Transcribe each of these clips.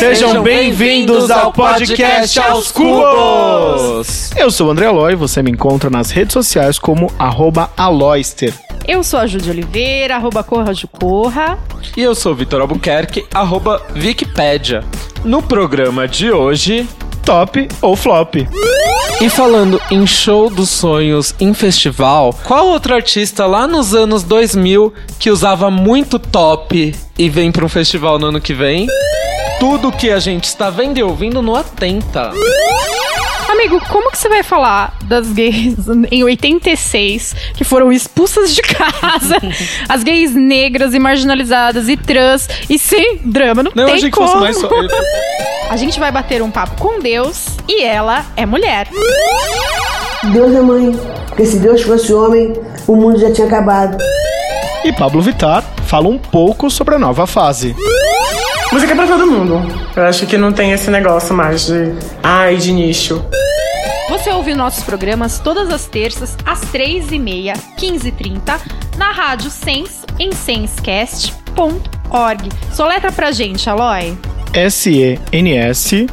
Sejam bem-vindos ao podcast Aos Cubos! Eu sou o André Aloy, você me encontra nas redes sociais como arroba aloyster. Eu sou a Júlia Oliveira, arroba Corra de Corra. E eu sou o Vitor Albuquerque, arroba Wikipédia. No programa de hoje, top ou flop. E falando em show dos sonhos em festival, qual outro artista lá nos anos 2000 que usava muito top e vem para um festival no ano que vem? Tudo que a gente está vendo e ouvindo no Atenta. Amigo, como que você vai falar das gays em 86 que foram expulsas de casa? as gays negras e marginalizadas e trans e sem drama. Não, Não, tem achei que como. fosse mais só. A gente vai bater um papo com Deus e ela é mulher. Deus é mãe. Porque se Deus fosse homem, o mundo já tinha acabado. E Pablo Vittar fala um pouco sobre a nova fase. Música é pra todo mundo. Eu acho que não tem esse negócio mais de. Ai, de nicho. Você ouve nossos programas todas as terças, às 3h30, 15h30, na Rádio Sens, em senscast.org. Soletra pra gente, Aloy. S-E-N-S-C-A-S-T.org.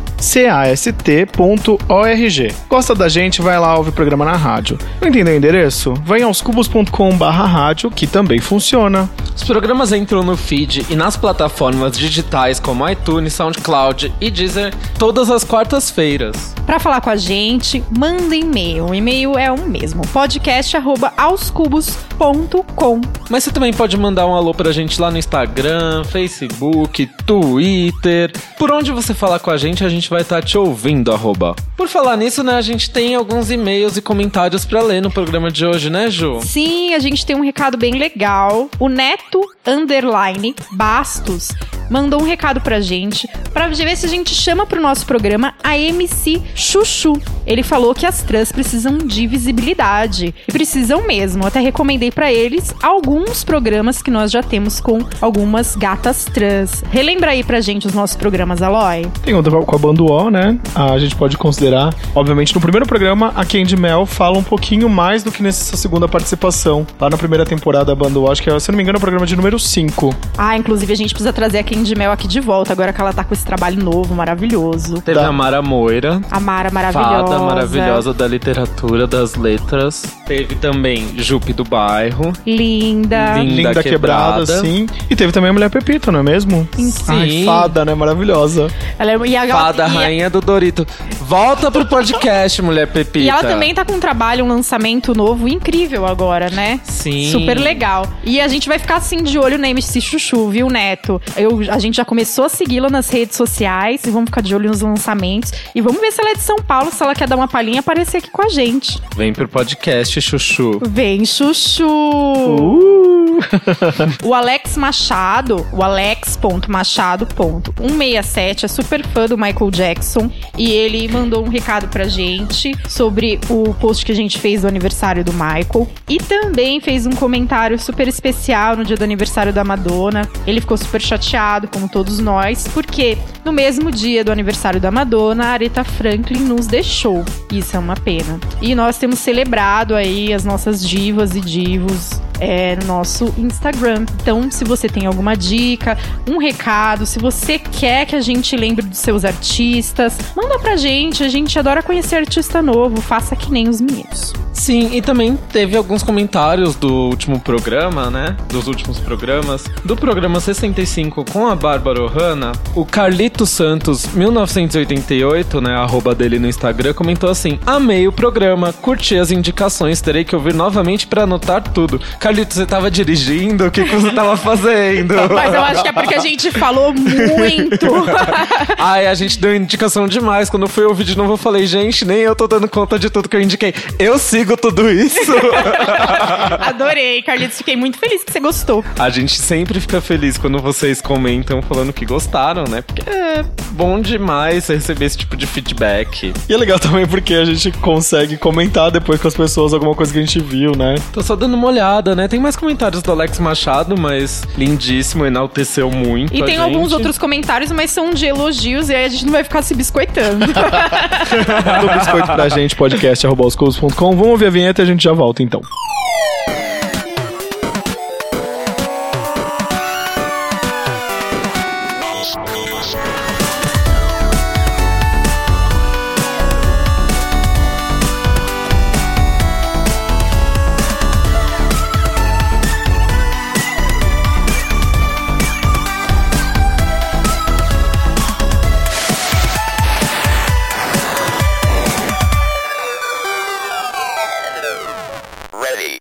Gosta da gente? Vai lá ouvir o programa na rádio. Não entendeu o endereço? Vai aos cubos.com barra rádio, que também funciona. Os programas entram no feed e nas plataformas digitais como iTunes, SoundCloud e Deezer todas as quartas-feiras. Pra falar com a gente, manda e-mail. O e-mail é o mesmo, podcast@aoscubos.com. Mas você também pode mandar um alô pra gente lá no Instagram, Facebook, Twitter. Por onde você falar com a gente, a gente vai estar te ouvindo, arroba. Por falar nisso, né, a gente tem alguns e-mails e comentários pra ler no programa de hoje, né, Ju? Sim, a gente tem um recado bem legal. O Neto Underline Bastos mandou um recado pra gente pra ver se a gente chama pro nosso programa a MC Chuchu. Ele falou que as trans precisam de visibilidade. E precisam mesmo. Até recomendei pra eles alguns programas que nós já temos com algumas gatas trans. Relembra aí pra gente os nossos programas, Aloy. Tem outra com a banda O, né? A gente pode considerar. Obviamente, no primeiro programa, a Candy Mel fala um pouquinho mais do que nessa segunda participação. Lá na primeira temporada da banda O, acho que é, se não me engano, é o programa de número 5. Ah, inclusive a gente precisa trazer a Candy Mel aqui de volta, agora que ela tá com esse trabalho novo, maravilhoso. Teve Tá. a Mara Moira. A Mara maravilhosa. Fada maravilhosa da literatura, das letras. Teve também Jupe do Bairro. Linda. Linda. Linda quebrada, quebrada. sim. E teve também a Mulher Pepita, não é mesmo? Sim. Ai, fada, né? Maravilhosa. Ela é, e a, Fada, e a- rainha do Dorito. Volta pro podcast, mulher Pepita. E ela também tá com um trabalho, um lançamento novo incrível agora, né? Sim. Super legal. E a gente vai ficar assim de olho na MC Chuchu, viu, Neto? Eu, a gente já começou a segui-la nas redes sociais e vamos ficar de olho nos lançamentos. E vamos ver se ela é de São Paulo, se ela quer dar uma palhinha e aparecer aqui com a gente. Vem pro podcast, Chuchu. Vem, Chuchu! Uh! O Alex Machado, o alex.machado.167 é super fã do Michael Jackson e ele mandou um recado pra gente sobre o post que a gente fez do aniversário do Michael e também fez um comentário super especial no dia do aniversário da Madonna. Ele ficou super chateado, como todos nós, porque no mesmo dia do aniversário da Madonna, a Aretha Franklin nos deixou. Isso é uma pena. E nós temos celebrado aí as nossas divas e divos é, no nosso Instagram. Então, se você tem alguma dica, um recado, se você quer que a gente lembre dos seus artistas, manda pra gente. A gente adora conhecer artista novo. Faça que nem os meninos. Sim, e também teve alguns comentários do último programa, né? Dos últimos programas. Do programa 65 com a Bárbara Ohana, o Carlito Santos, 1988, né? Arroba dele no Instagram, comentou assim: Amei o programa, curti as indicações, terei que ouvir novamente pra anotar tudo. Carlito, você tava dirigindo? O que, que você tava fazendo? Mas eu acho que é porque a gente falou muito. Ai, a gente deu indicação demais. Quando eu fui ouvir de novo, eu falei, gente, nem eu tô dando conta de tudo que eu indiquei. Eu sigo tudo isso. Adorei, Carlitos. Fiquei muito feliz que você gostou. A gente sempre fica feliz quando vocês comentam falando que gostaram, né? Porque é bom demais receber esse tipo de feedback. E é legal também porque a gente consegue comentar depois com as pessoas alguma coisa que a gente viu, né? Tô só dando uma olhada, né? Tem mais comentários do Alex Machado, mas lindíssimo, enalteceu muito. E tem gente. alguns outros comentários, mas são de elogios e aí a gente não vai ficar se biscoitando. Manda um biscoito pra gente, podcast.com. Vamos ouvir a vinheta e a gente já volta então.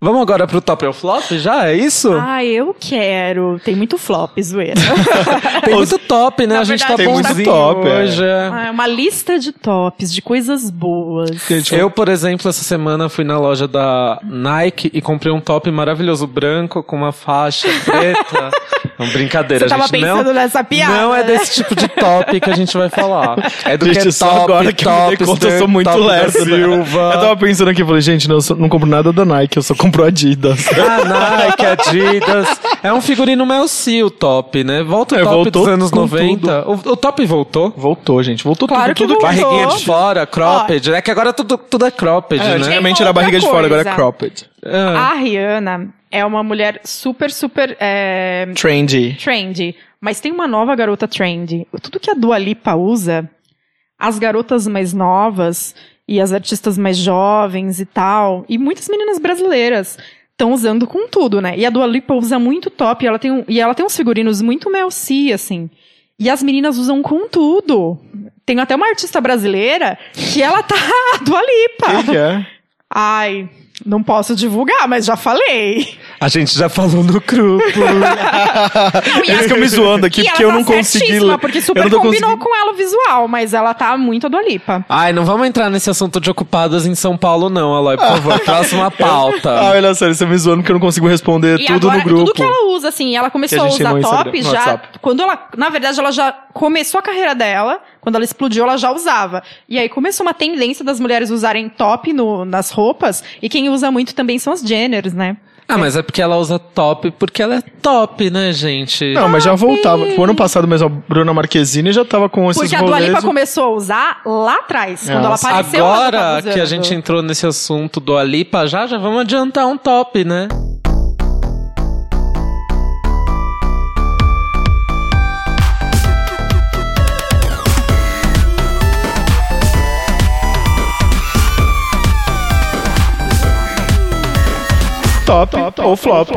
Vamos agora pro top ou flop já? É isso? Ah, eu quero. Tem muito flop, zoeira. Tem muito top, né? Na a gente verdade, tá tem muito bonzinho top, é. hoje. é. ah, é uma lista de tops, de coisas boas. Gente, Eu, por exemplo, essa semana fui na loja da Nike e comprei um top maravilhoso branco com uma faixa preta. Não, brincadeira, Você tava gente. pensando não, nessa piada, Não é né? desse tipo de top que a gente vai falar. É do Gente, que é só top, agora que eu me dei top, conta, eu sou muito lerdo. né? Silva. Eu tava pensando aqui, falei, gente, não, eu não compro nada da Nike, eu só compro Adidas. Ah, Nike, Adidas. É um figurino Mel C, o top, né? Volta o É, top voltou dos anos com 90. O, o top voltou. Voltou, gente, voltou Claro tudo. que tudo voltou. Barriguinha de fora, cropped. É que agora tudo, tudo é cropped, É, né? antigamente era barriga de fora, agora é coisa. cropped. Ah. A Rihanna é uma mulher super, super é, Trendy. trendy. Mas tem uma nova garota trendy. Tudo que a Dua Lipa usa, as garotas mais novas e as artistas mais jovens e tal, e muitas meninas brasileiras estão usando com tudo, né? E a Dua Lipa usa muito top, e ela tem, um, e ela tem uns figurinos muito Mel C, assim. E as meninas usam com tudo. Tem até uma artista brasileira que ela tá a Dua Lipa. Quem que é? Ai, não posso divulgar, mas já falei. A gente já falou no grupo. Eles ficam me zoando aqui E porque ela eu não tá consegui certíssima, ler. Porque eu super não combinou conseguindo- com ela o visual, mas ela tá muito a Dua Lipa. Ai, não vamos entrar nesse assunto de ocupadas em São Paulo, não, Aloy, por favor. Próxima Ah, pauta. olha sério, você me zoando porque eu não consigo responder E tudo agora, no grupo. tudo que ela usa, assim, ela começou Que a a, usar top já. WhatsApp. Quando ela, na verdade, ela já começou a carreira dela, quando ela explodiu, ela já usava. E aí começou uma tendência das mulheres usarem top no- nas roupas, e quem usa muito também são as Jenners, né? Ah, mas é porque ela usa top, porque ela é top, né, gente? Não, mas já voltava. O ano passado mesmo, a Bruna Marquezine já tava com esses Porque a Dua. Lipa começou a usar lá atrás, quando ela apareceu. ela Agora tava que a gente entrou nesse assunto do Alipa, já, já vamos adiantar um top, né? Top, ou flop.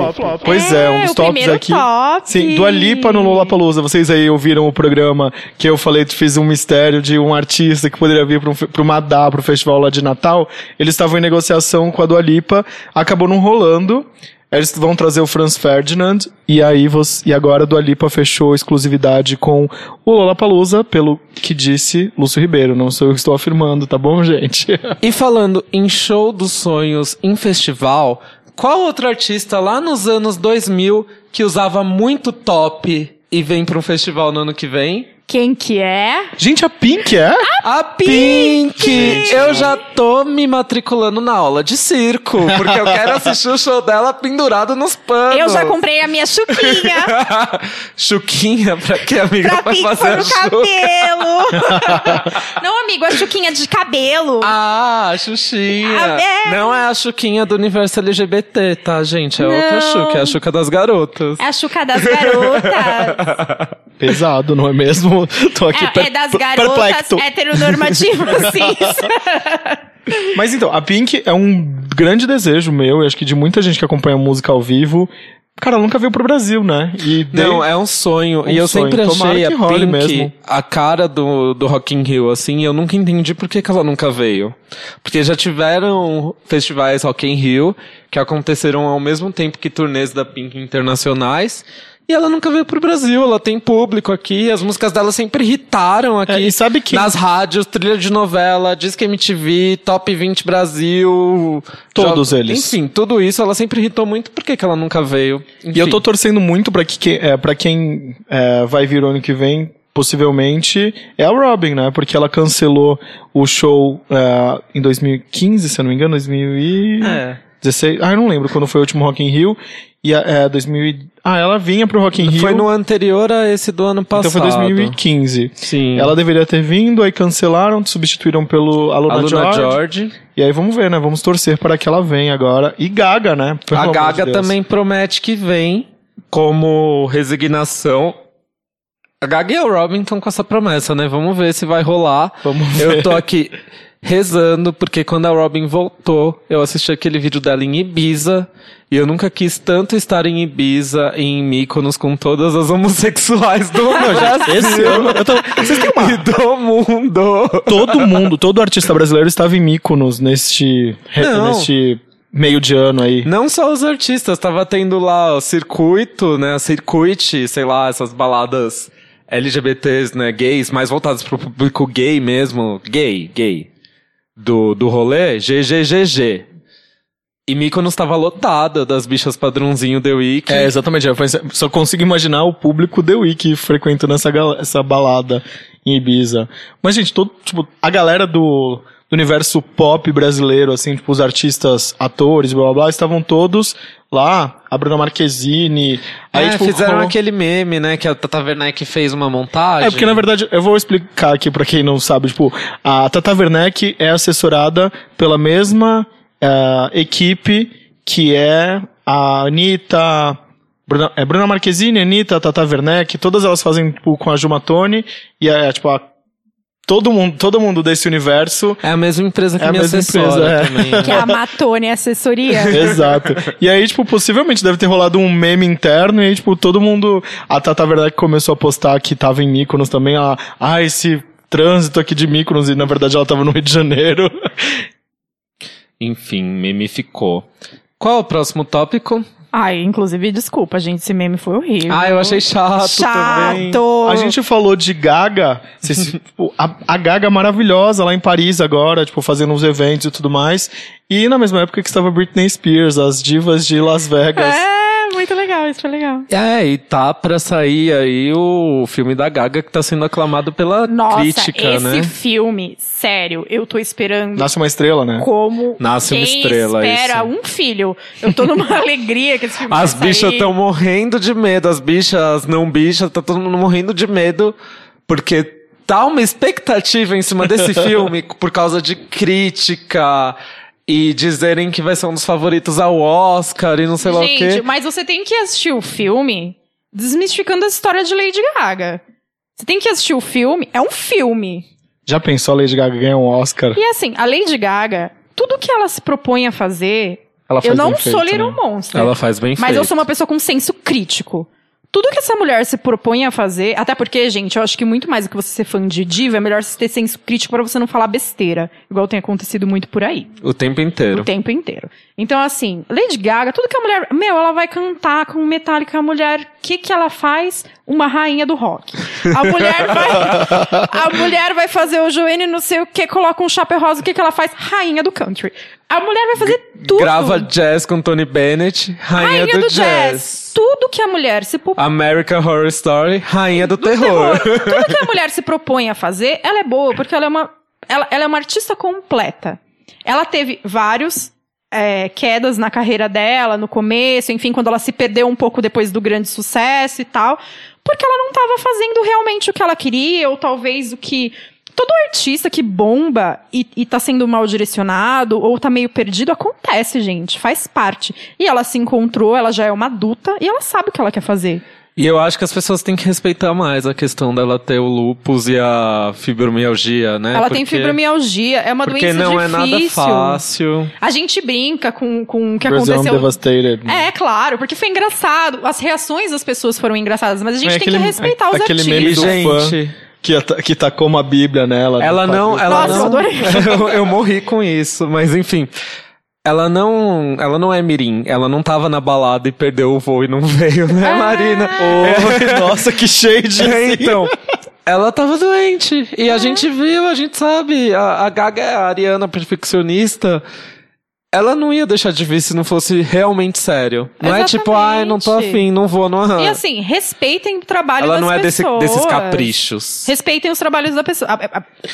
Pois é, um dos tops aqui. top. Sim, Dua Lipa no Lollapalooza. Vocês aí ouviram o programa que eu falei, fiz um mistério de um artista que poderia vir para um, pro Madá, pro festival lá de Natal. Eles estavam em negociação com a Dua Lipa, acabou não rolando. Eles vão trazer o Franz Ferdinand e aí você, e agora a Dua Lipa fechou exclusividade com o Lollapalooza, pelo que disse Lúcio Ribeiro. Não sou eu que estou afirmando, tá bom, gente? E falando em show dos sonhos em festival, qual outro artista lá nos anos 2000 que usava muito top e vem pra um festival no ano que vem? Quem que é? gente, a Pink é? A Pink! Eu já tô me matriculando na aula de circo, porque eu quero assistir o show dela pendurado nos panos. Eu já comprei a minha chuquinha Chuquinha, pra que amiga? pra Pra pin- fazer a no chuca. cabelo. Não, amigo, a chuquinha de cabelo. Ah, a Xuxinha. Ah, é. Não é a Chuquinha do universo LGBT, tá, gente? É outra Não. Xuca, é a Xuca das garotas. É a chuca das garotas. Pesado, não é mesmo? Tô aqui É, per- é das garotas perplexo. heteronormativas, sim. Mas então, a Pink é um grande desejo meu, e acho que de muita gente que acompanha música ao vivo. Cara, ela nunca veio pro Brasil, né? E Não, é um sonho. Um e eu sonho. sempre achei a Pink mesmo. a cara do, do Rock in Rio, assim. e Eu nunca entendi por que, que ela nunca veio. Porque já tiveram festivais Rock in Rio que aconteceram ao mesmo tempo que turnês da Pink internacionais. E ela nunca veio pro Brasil, ela tem público aqui, as músicas dela sempre irritaram aqui. É, e sabe que- Nas rádios, trilha de novela, Disque MTV, Top 20 Brasil. Todos eles. Enfim, tudo isso ela sempre irritou muito, por que, que ela nunca veio? E eu tô torcendo muito pra, que, é, pra quem é, vai vir o ano que vem, possivelmente, é a Robin, né? Porque ela cancelou o show é, em 2015, se eu não me engano, 2016. É. Ah, eu não lembro quando foi o último Rock in Rio. E a- é, 2000, e- ah, ela vinha pro Rock in Rio. Foi no anterior a esse do ano passado. Então foi 2015. Sim. Ela deveria ter vindo, aí cancelaram, substituíram pelo Aluna, a Luna George. George. E aí vamos ver, né? Vamos torcer para que ela venha agora. E Gaga, né? Pelo A de Gaga Deus. também promete que vem como resignação. A Gaga e o Robin estão com essa promessa, né? Vamos ver se vai rolar. Vamos ver. Eu tô aqui rezando, porque quando a Robin voltou, eu assisti aquele vídeo dela em Ibiza. E eu nunca quis tanto estar em Ibiza e em Mykonos com todas as homossexuais do Brasil Esse ano, eu tô, vocês têm uma e do mundo. todo mundo, todo artista brasileiro estava em Mykonos neste, Não. neste meio de ano aí. Não só os artistas, tava tendo lá o circuito, né? Circuit, sei lá, essas baladas LGBTs, né? Gays, mais voltadas pro público gay mesmo. Gay, gay. Do, do rolê, GGGG. E Mykonos tava lotada das bichas padrãozinho The Week. É, exatamente. Eu só consigo imaginar o público The Week frequentando essa, essa balada em Ibiza. Mas, gente, todo, tipo, a galera do, do universo pop brasileiro, assim, tipo, os artistas, atores, blá blá blá, estavam todos lá. A Bruna Marquezine. Aí, é, tipo, fizeram rolou- aquele meme, né? Que a Tata Werneck fez uma montagem. É, porque na verdade, eu vou explicar aqui pra quem não sabe, tipo, a Tata Werneck é assessorada pela mesma eh, equipe que é a Anitta, Bruna, é Bruna Marquezine, Anitta, Tata Werneck, todas elas fazem tipo, com a Jumatone, e é tipo a, todo mundo, todo mundo desse universo É a mesma empresa que É a me mesma assessora empresa, é. também. Que é a Matone Assessoria. Exato. E aí, tipo, possivelmente deve ter rolado um meme interno e aí, tipo, todo mundo. A Tata Verdade começou a postar que tava em Mykonos também. Ela, ah, esse trânsito aqui de Mykonos e na verdade ela tava no Rio de Janeiro. Enfim, meme ficou. Qual é o próximo tópico? Ai, inclusive, desculpa, gente, esse meme foi horrível. Ah, eu achei chato, também. Chato! A gente falou de Gaga, vocês- tipo, a, a Gaga maravilhosa lá em Paris agora, tipo, fazendo uns eventos e tudo mais. E na mesma época que estava Britney Spears, as divas de Las Vegas. É, legal, isso foi legal. É, e tá pra sair aí o filme da Gaga que tá sendo aclamado pela Nossa, crítica, esse né? filme, sério, eu tô esperando Nasce uma estrela, né? como Nasce uma estrela, espera isso. um filho. Eu tô numa alegria que esse filme As bichas estão morrendo de medo, as bichas, as não bichas, tá todo mundo morrendo de medo, porque tá uma expectativa em cima desse filme por causa de crítica e dizerem que vai ser um dos favoritos ao Oscar e não sei lá o Gente, quê. mas você tem que assistir o filme desmistificando a história de Lady Gaga. Você tem que assistir o filme, é um filme. Já pensou a Lady Gaga ganhar um Oscar? E assim, a Lady Gaga, tudo que ela se propõe a fazer, Ela faz eu não bem feito, sou Little né? Monster. Ela faz bem Mas feito. eu sou uma pessoa com senso crítico. Tudo que essa mulher se propõe a fazer, até porque, gente, eu acho que muito mais do que você ser fã de diva, é melhor você ter senso crítico pra você não falar besteira, igual tem acontecido muito por aí, O tempo inteiro. o tempo inteiro. Então, assim, Lady Gaga, tudo que a mulher, meu, ela vai cantar com Metallica, a mulher, o que que ela faz? Uma rainha do rock. A mulher vai, a mulher vai fazer o joelho não sei o que, coloca um chapéu rosa, o que que ela faz? Rainha do country. A mulher vai fazer tudo. Grava jazz com Tony Bennett, rainha, Rainha do, do, jazz. jazz. Tudo que a mulher se propõe American Horror Story, rainha do, do terror. terror. Tudo que a mulher se propõe a fazer, ela é boa, porque ela é uma, ela, ela é uma artista completa. Ela teve vários é, quedas na carreira dela, no começo, enfim, quando ela se perdeu um pouco depois do grande sucesso e tal, porque ela não estava fazendo realmente o que ela queria, ou talvez o que. Todo artista que bomba e, e tá sendo mal direcionado ou tá meio perdido, acontece, gente. Faz parte. E ela se encontrou, ela já é uma adulta e ela sabe o que ela quer fazer. E eu acho que as pessoas têm que respeitar mais a questão dela ter o lupus e a fibromialgia, né? Ela tem Porque- fibromialgia, é uma Porque doença não difícil. é nada fácil. A gente brinca com, com o que Brazilian aconteceu. Devastated. É, claro, porque foi engraçado. As reações das pessoas foram engraçadas, mas a gente É tem aquele- que respeitar os aquele artistas. meme do gente, fã. Que, que tacou uma bíblia nela. ela do não, ela Nossa, eu não. adorei. eu, eu morri com isso, mas enfim. Ela não, ela não é mirim. Ela não tava na balada e perdeu o voo e não veio, né, Marina? Oi, nossa, que shade. É, então. Ela tava doente. E a gente viu, a gente sabe. A, a Gaga é a Ariana perfeccionista. Ela não ia deixar de vir se não fosse realmente sério. Não é tipo, ai, não tô Exatamente. afim, não vou, não. E assim, respeitem o trabalho Ela das não é desse- pessoas. desses caprichos. Respeitem os trabalhos da pessoa.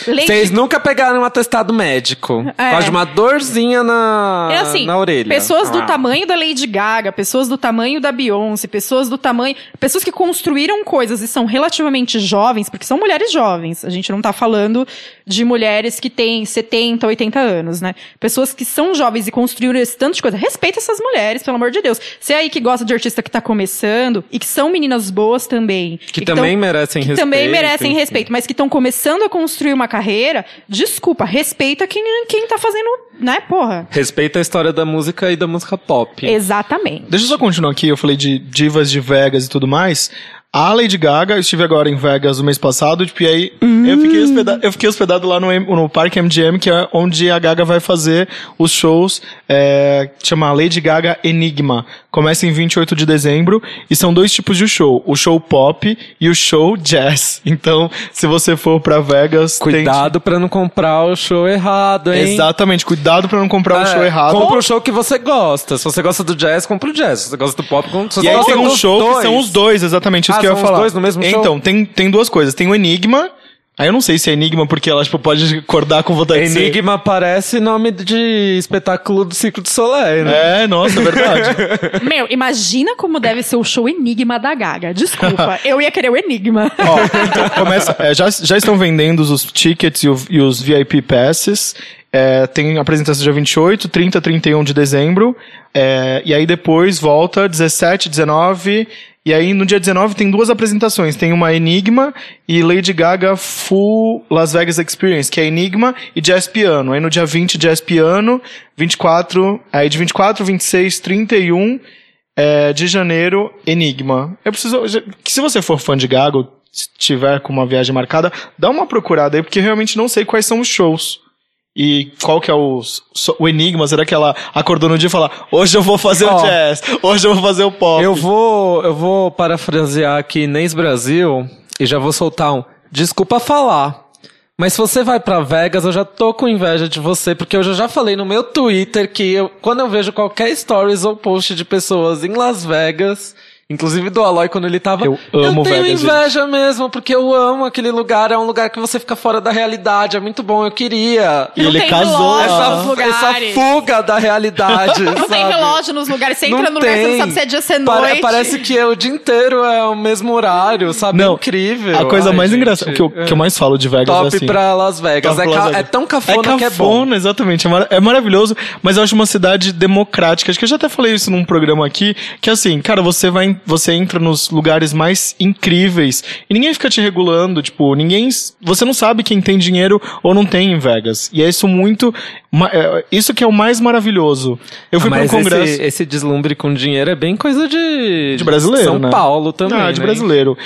Vocês nunca pegaram um atestado médico. É. Por de uma dorzinha na, É assim, na orelha. pessoas do Ah. tamanho da Lady Gaga, pessoas do tamanho da Beyoncé, pessoas do tamanho. Pessoas que construíram coisas e são relativamente jovens, porque são mulheres jovens. A gente não tá falando de mulheres que têm 70, 80 anos, né? Pessoas que são jovens e construíram esse tanto de coisa. Respeita essas mulheres, pelo amor de Deus. Você aí que gosta de artista que tá começando e que são meninas boas também. Que e também tão- merecem que respeito. também merecem respeito, mas que estão começando a construir uma carreira, desculpa, respeita quem, quem tá fazendo, né, porra? Respeita a história da música e da música pop. Exatamente. Deixa eu só continuar aqui, eu falei de divas de Vegas e tudo mais. A Lady Gaga, eu estive agora em Vegas no mês passado, tipo, e aí eu, fiquei hospedado, eu fiquei hospedado lá no, no Parque MGM, que é onde a Gaga vai fazer os shows, é, chama Lady Gaga Enigma. Começa em 28 de dezembro, e são dois tipos de show, o show pop e o show jazz. Então, se você for pra Vegas, Cuidado pra não comprar o show errado, tente... hein? Exatamente, cuidado pra não comprar o É, show errado. Compra o show que você gosta. Se você gosta do jazz, compra o jazz. Se você gosta do pop, compra. Se E você aí tem um show dois, que são os dois, exatamente isso Ah, que eu ia falar. dois no mesmo show? Então, tem, tem duas coisas. Tem o Enigma. Aí eu não sei se é Enigma porque ela tipo, pode acordar com vontade de ser. Enigma parece nome de espetáculo do Circo de Soleil, né? É, nossa, é verdade. Meu, imagina como deve ser o show Enigma da Gaga. Desculpa, eu ia querer o Enigma. Ó, então começa. é, já, já estão vendendo os tickets e, o- e os VIP passes. É, tem apresentação dia 28, 30, 31 de dezembro. É, e aí depois volta 17, 19. E aí no dia 19 tem duas apresentações. Tem uma Enigma e Lady Gaga Full Las Vegas Experience, que é Enigma e Jazz Piano. Aí no dia 20, Jazz Piano. 24, aí de 24, 26, 31 é, de janeiro, Enigma. Eu preciso. Que se você for fã de Gaga, se tiver com uma viagem marcada, dá uma procurada aí, porque realmente não sei quais são os shows. E qual que é o, o enigma? Será que ela acordou no dia e falou: Hoje eu vou fazer Ó. o jazz, hoje eu vou fazer o pop. Eu vou, eu vou parafrasear aqui Inês Brasil e já vou soltar um. Desculpa falar. Mas se você vai pra Vegas, eu já tô com inveja de você, porque eu já, já falei no meu Twitter que eu, quando eu vejo qualquer stories ou post de pessoas em Las Vegas, inclusive do Aloy quando ele tava, Eu amo tenho Vegas, inveja mesmo, porque eu amo aquele lugar, é um lugar que você fica fora da realidade, é muito bom, eu queria. E ele tem casou. nos Essa, essa fuga da realidade. Não tem sabe? relógio nos lugares. Você entra Não no lugar, você não tem. sabe se é dia, se é Pare- noite. Parece que é o dia inteiro é o mesmo horário, sabe? Não, é incrível. A coisa Ai, mais gente, engraçada, que eu, que eu mais falo de Vegas Top é assim. pra Las Vegas. Top É, Las Vegas. é tão cafona, é que é bom. cafona, exatamente. É, mar- é maravilhoso, mas eu acho uma cidade democrática. Acho que eu já até falei isso num programa aqui, que assim, cara, você vai, você entra nos lugares mais incríveis e ninguém fica te regulando, tipo, ninguém, você não sabe quem tem dinheiro ou não tem em Vegas. E é isso muito, é, isso que é o mais maravilhoso. Eu fui Ah, para um congresso esse, esse deslumbre com dinheiro é bem coisa de... de brasileiro, São né? Paulo também, Ah, de né? brasileiro.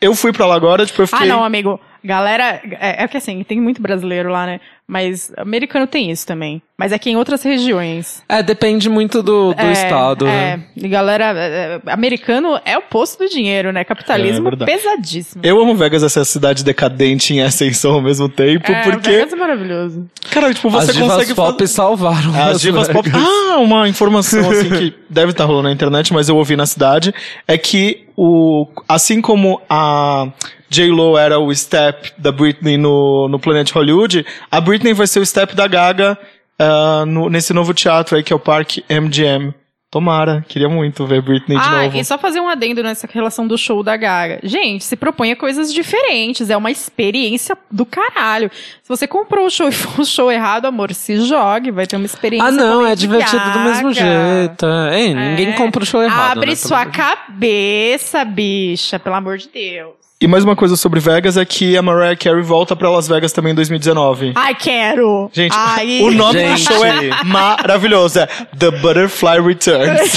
Eu fui pra lá agora, tipo, eu fiquei Ah, não, amigo. Galera, é, é que assim, tem muito brasileiro lá, né? Mas americano tem isso também. Mas é que em outras regiões. É, depende muito do, do é, estado, é, né? E galera, é, é, americano é o posto do dinheiro, né? Capitalismo É verdade. pesadíssimo. Eu amo Vegas, essa cidade decadente em ascensão ao mesmo tempo, é, porque, Vegas é maravilhoso. cara, tipo, você As divas consegue pop fazer... salvaram As divas pop. Ah, uma informação assim que deve estar rolando na internet, mas eu ouvi na cidade, é que o assim como a J-Lo era o step da Britney no, no Planet Hollywood, a Britney vai ser o step da Gaga ah, no- nesse novo teatro aí que é o Parque MGM. Tomara, queria muito ver Britney de Ah, novo. e só fazer um adendo nessa relação do show da Gaga. Gente, se propõe a coisas diferentes, é uma experiência do caralho. Se você comprou o show e for um show errado, amor, se jogue, vai ter uma experiência Ah, não, é divertido do mesmo Gaga. jeito. É, Ei, ninguém É. compra o show errado. Abre né, sua pelo- cabeça, bicha, pelo amor de Deus. E mais uma coisa sobre Vegas é que a Mariah Carey volta pra Las Vegas também em 2019. Ai, quero! Gente, Ai. o nome do Gente. show é maravilhoso. É The Butterfly Returns.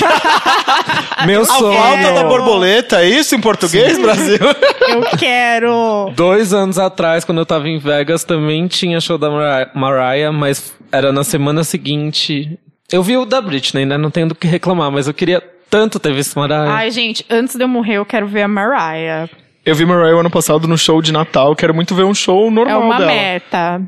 Meu A sonho. volta da borboleta, é isso em português, Brasil? Eu quero! Dois anos atrás, quando eu tava em Vegas, também tinha show da Mariah, Mariah, mas era na semana seguinte. Eu vi o da Britney, né? Não tenho do que reclamar, mas eu queria tanto ter visto Mariah. Ai, gente, antes de eu morrer, eu quero ver a Mariah. Eu vi Mariah ano passado no show de Natal. Quero muito ver um show É normal uma dela. meta.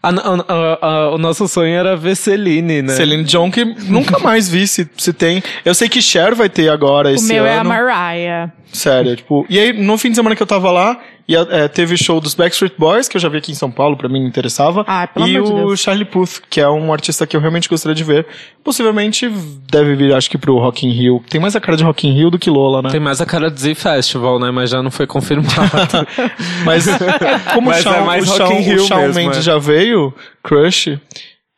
A- a- a- a- o nosso sonho era ver Celine, né? Celine Dion, que nunca mais vi se, se tem. Eu sei que Cher vai ter agora O esse meu ano. é a Mariah. Sério, tipo. E aí, no fim de semana que eu tava lá, e, é, teve show dos Backstreet Boys, que eu já vi aqui em São Paulo, pra mim me interessava. Ah, pelo e amor de o Deus. Charlie Puth, que é um artista que eu realmente gostaria de ver. Possivelmente deve vir, acho que, pro Rock in Rio. Tem mais a cara de Rock in Rio do que Lola, né? Tem mais a cara de Z Festival, né? Mas já não foi confirmado. Mas como Mas o Shawn, é mais o Rock Shawn, in Rio o Shawn mesmo, Mendes é. já veio, Crush.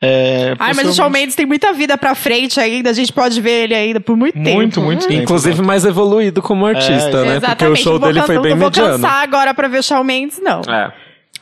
É, Ai, mas o Shawn Mendes tem muita vida pra frente ainda. A gente pode ver ele ainda por muito tempo. Muito, muito tempo. Inclusive mais evoluído como artista, É, né? Porque o Exatamente. show vou dele foi bem não vou mediano. cansar agora pra ver Shawn Mendes, não. É.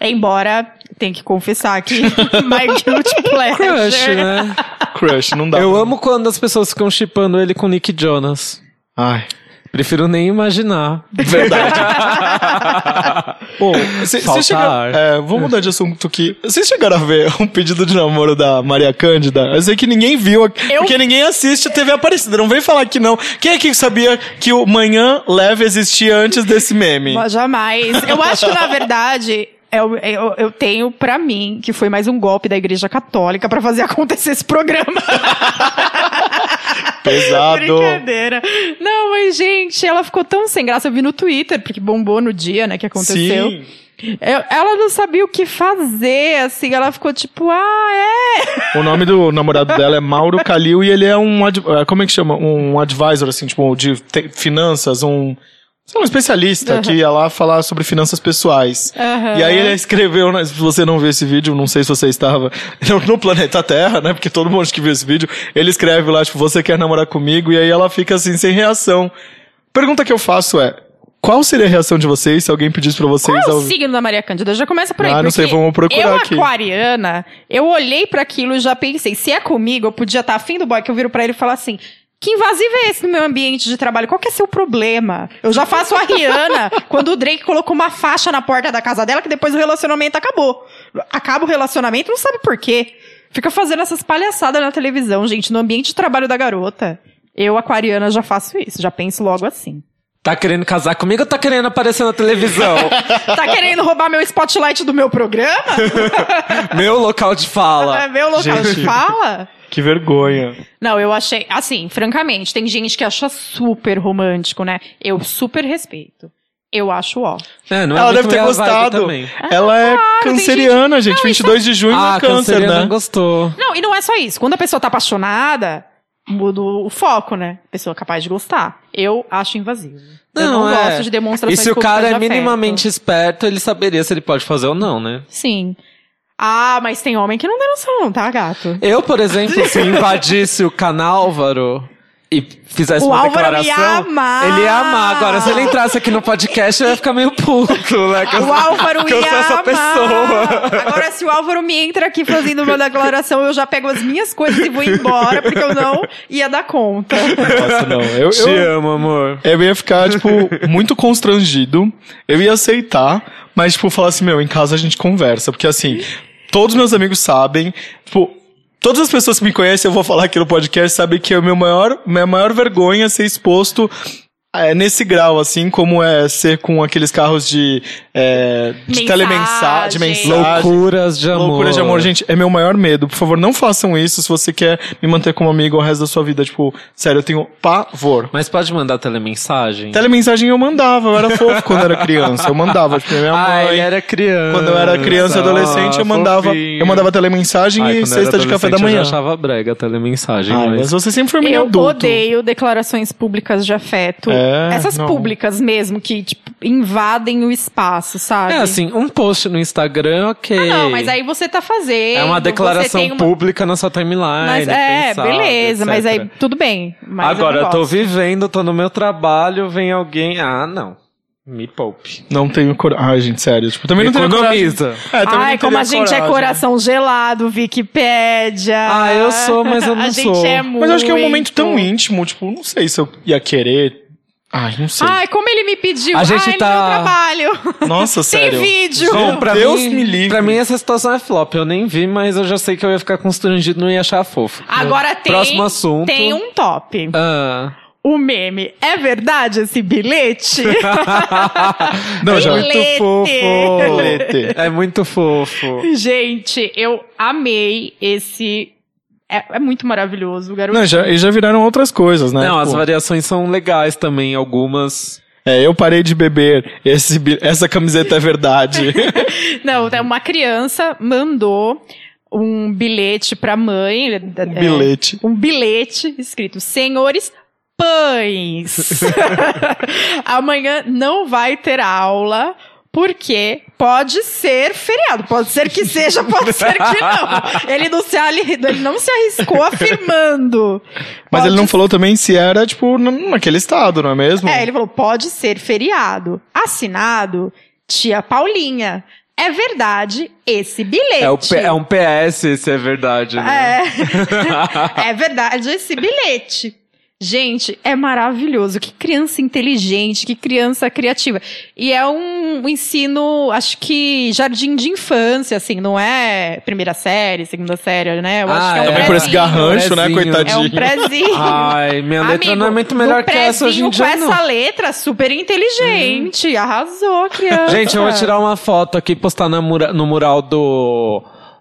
Embora, tem que confessar que My Guilty Pleasure. Crush, né? Crush, não dá. Eu pra- amo quando as pessoas ficam chipando ele com Nick Jonas. Ai. Prefiro nem imaginar. Verdade. Bom, cê- cê chega- é, vamos mudar de assunto aqui. Vocês chegaram a ver um pedido de namoro da Maria Cândida? Eu sei que ninguém viu, porque ninguém assiste a TV Aparecida. Não vem falar que não. Quem é que sabia que o Manhã Leve existia antes desse meme? Mas jamais. Eu acho que, na verdade, eu, eu, eu tenho pra mim que foi mais um golpe da Igreja Católica pra fazer acontecer esse programa. Pesado. Brincadeira. Não, mas, gente, ela ficou tão sem graça. Eu vi no Twitter, porque bombou no dia, né, que aconteceu. Sim. Eu- ela não sabia o que fazer, assim. Ela ficou tipo, ah, é. O nome do namorado dela é Mauro Calil e ele é um, como é que chama? Um advisor, assim, tipo, de finanças, um, sei lá, um especialista que ia lá falar sobre finanças pessoais. Aham. E aí ele escreveu, né, se você não viu esse vídeo, não sei se você estava no, planeta Terra, né, porque todo mundo que viu esse vídeo, ele escreve lá, tipo, você quer namorar comigo? E aí ela fica assim, sem reação. Pergunta que eu faço é, qual seria a reação de vocês se alguém pedisse pra vocês... Qual é o ao- signo da Maria Cândida? Já começa por aí. Ah, não sei, vamos procurar eu, aqui. aquariana, eu olhei pra aquilo e já pensei, se é comigo, eu podia estar afim do boy, que eu viro pra ele e falar assim... Que invasivo é esse no meu ambiente de trabalho? Qual que é seu problema? Eu já faço a Rihanna quando o Drake colocou uma faixa na porta da casa dela que depois o relacionamento acabou. Acaba o relacionamento, não sabe por quê. Fica fazendo essas palhaçadas na televisão, gente, no ambiente de trabalho da garota. Eu, aquariana, já faço isso, já penso logo assim. Tá querendo casar comigo ou tá querendo aparecer na televisão? Tá querendo roubar meu spotlight do meu programa? Meu local de É fala. meu local Gente. de fala? Que vergonha. Não, eu achei, assim, francamente, tem gente que acha super romântico, né? Eu super respeito. Eu acho ó. É, não é Ela deve ter gostado. Também. Ela é tem canceriana, gente. Não, 22 de junho Ah, é câncer, né? gostou. Não, e não é só isso. Quando a pessoa tá apaixonada, muda o foco, né? A pessoa é capaz de gostar. Eu acho invasivo. eu não é. gosto de demonstrações E se o cara é afeto. minimamente esperto, ele saberia se ele pode fazer ou não, né? Sim. Ah, mas tem homem que não tem noção, não, tá, gato? Eu, por exemplo, se invadisse o Canálvaro e fizesse O uma Álvaro ia declaração, amar. ele ia amar. Agora, se ele entrasse aqui no podcast, eu ia ficar meio puto, né? Que eu, O Álvaro que eu ia sou essa amar. pessoa. Agora, se o Álvaro me entra aqui fazendo uma declaração, eu já pego as minhas coisas e vou embora, porque eu não ia dar conta. Nossa, não. Eu, Te eu, amo, amor. eu ia ficar, tipo, muito constrangido. Eu ia aceitar, mas, tipo, falar assim, meu, em casa a gente conversa. Porque, assim, todos meus amigos sabem, tipo, todas as pessoas que me conhecem, eu vou falar aqui no podcast, sabem que é o meu maior, minha maior vergonha ser exposto é, nesse grau, assim, como é ser com aqueles carros de, é, de Mensagem. telemensagem, de mensagem. Loucuras de amor. Loucura de amor, gente, é meu maior medo. Por favor, não façam isso se você quer me manter como amigo o resto da sua vida. Tipo, sério, eu tenho pavor. Mas pode mandar telemensagem? Telemensagem eu mandava, eu era fofo quando era criança. Eu mandava, tipo, minha Ah, mãe. ele era criança. Quando eu era criança e adolescente, eu Ah, mandava, fofinho. eu mandava telemensagem Ai, e eu cesta de café da adolescente, manhã. Eu já achava brega a telemensagem, Ai, mas... mas você sempre foi um menino Eu adulto. odeio declarações públicas de afeto. É, Essas não. públicas mesmo, que, tipo, invadem o espaço, sabe? É assim, um post no Instagram, ok. Ah, não, mas aí você tá fazendo. É uma declaração uma- pública na sua timeline. Mas é, beleza, mas etc. aí tudo bem. Mas Agora, eu eu tô vivendo, tô no meu trabalho, vem alguém. Ah, não. Me poupe. Não tenho coragem. Ai, gente, sério. Tipo, também não tenho coragem. Economiza. É, também Ai, não como a gente é coragem. coração gelado, Wikipédia. Ah, eu sou, mas eu não a sou. Gente é muito. Mas eu acho que é um momento tão íntimo, tipo, não sei se eu ia querer. Ai, não sei. Ai, como ele me pediu. A gente Ai, tá- no meu trabalho. Nossa, sério. vídeo. Bom, pra Deus mim, me livre. Pra mim, essa situação é flop. Eu nem vi, mas eu já sei que eu ia ficar constrangido, não ia achar fofo. Agora tem. Próximo assunto. Tem um top. Ah. O meme. É verdade esse bilhete? Não, já. Bilhete. Muito fofo. Bilhete. É muito fofo. gente, eu amei esse. É, é muito maravilhoso, o garoto. Não, já, e já viraram outras coisas, né? Não, as variações são legais também, algumas. É, eu parei de beber. Esse, essa camiseta é verdade. Não, é uma criança mandou um bilhete pra mãe. Um bilhete. Um bilhete escrito: Senhores pães. Amanhã não vai ter aula. Porque pode ser feriado, pode ser que seja, pode ser que não. Ele não se, ali- ele não se arriscou afirmando. Mas Pode ele não falou também se era, tipo, naquele estado, não é mesmo? É, ele falou: pode ser feriado. Assinado, tia Paulinha. É verdade esse bilhete. É, o P- é um PS, se é verdade, né? É. é verdade esse bilhete. Gente, é maravilhoso. Que criança inteligente, que criança criativa. E é um ensino, acho que jardim de infância, assim, não é primeira série, segunda série, né? Eu Ah, acho que é um Também por esse garrancho, né, Prezinho. coitadinho. É um prézinho. Ai, minha letra Amigo, não é muito melhor que essa hoje em prezinho dia, com não. essa letra super inteligente. Arrasou, a criança. Gente, eu vou tirar uma foto aqui e postar no mural do,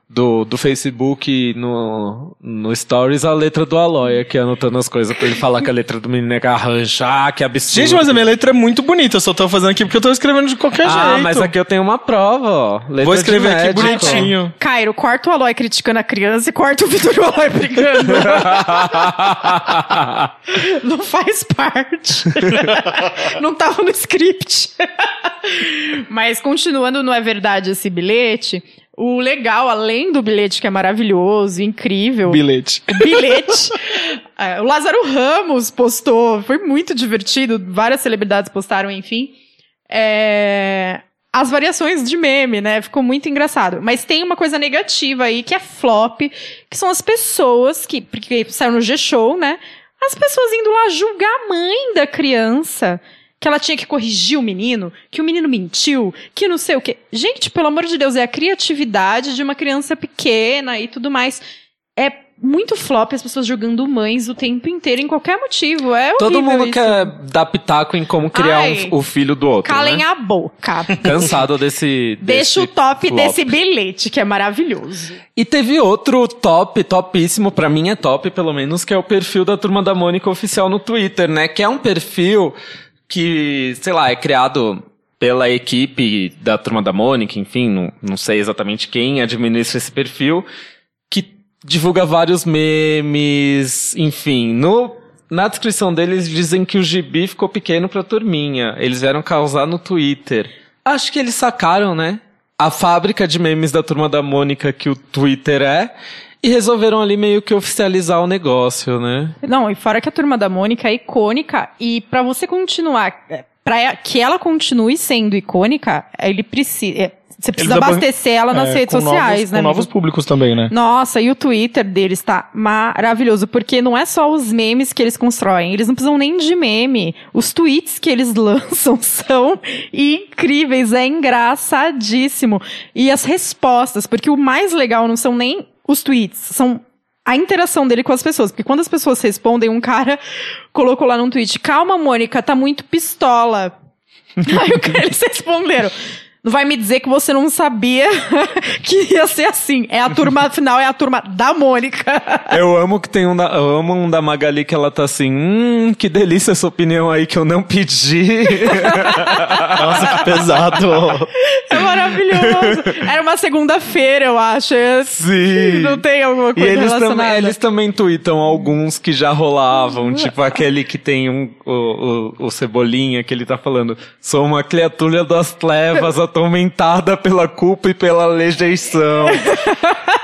do, do Facebook, no, no Stories, a letra do Aloy aqui anotando as coisas pra ele falar que a letra do menino é garrancha. Ah, que absurdo. Gente, mas a minha letra é muito bonita. Eu só tô fazendo aqui porque eu tô escrevendo de qualquer Ah, jeito. mas aqui eu tenho uma prova, ó. Letra Vou escrever aqui bonitinho. Cairo, corta o Aloy criticando a criança e corta o Vitor e o Aloy brigando. Não faz parte. Não tava no script. Mas continuando, não é verdade esse bilhete. O legal, além do bilhete que é maravilhoso, incrível. Bilhete. bilhete. É, o Lázaro Ramos postou, foi muito divertido. Várias celebridades postaram, enfim. É, as variações de meme, né? Ficou muito engraçado. Mas tem uma coisa negativa aí, que é flop, que são as pessoas que. Porque saiu no G-Show, né? As pessoas indo lá julgar a mãe da criança. Que ela tinha que corrigir o menino, que o menino mentiu, que não sei o quê. Gente, pelo amor de Deus, é a criatividade de uma criança pequena e tudo mais. É muito flop as pessoas julgando mães o tempo inteiro, em qualquer motivo. É Todo mundo isso. quer dar pitaco em como criar Ai. um- o filho do outro, Calem né? a boca. Cansado desse, Deixa desse o top flop. desse bilhete, que é maravilhoso. E teve outro top, topíssimo, pra mim é top pelo menos, que é o perfil da Turma da Mônica oficial no Twitter, né? Que é um perfil que, sei lá, é criado pela equipe da Turma da Mônica, enfim, não, não sei exatamente quem administra esse perfil, que divulga vários memes, enfim, no... Na descrição deles dizem que o gibi ficou pequeno pra turminha. Eles vieram causar no Twitter. Acho que eles sacaram, né? A fábrica de memes da turma da Mônica que o Twitter é. E resolveram ali meio que oficializar o negócio, né? Não, e fora que a turma da Mônica é icônica, e pra você continuar, é, pra que ela continue sendo icônica, ele precisa. é, Você precisa Eles abastecer ela nas É, redes com sociais, novos, né? Com novos públicos também, né? Nossa, e o Twitter deles tá maravilhoso, porque não é só os memes que eles constroem, eles não precisam nem de meme. Os tweets que eles lançam são incríveis, é engraçadíssimo. E as respostas, porque o mais legal não são nem os tweets, são a interação dele com as pessoas. Porque quando as pessoas respondem, um cara colocou lá num tweet: Calma, Mônica, tá muito pistola. Aí o cara- eles responderam. Não vai me dizer que você não sabia que ia ser assim. É a turma, afinal, é a turma da Mônica. Eu amo que tem um da, eu amo um da Magali que ela tá assim, hum, que delícia essa opinião aí que eu não pedi. Nossa, que pesado. É maravilhoso. Era uma segunda-feira, eu acho. É- Sim. Não tem alguma E coisa eles relacionada. também, eles também tweetam alguns que já rolavam, tipo aquele que tem um, o, o, o Cebolinha, que ele tá falando, sou uma criatura das trevas atormentada pela culpa e pela rejeição.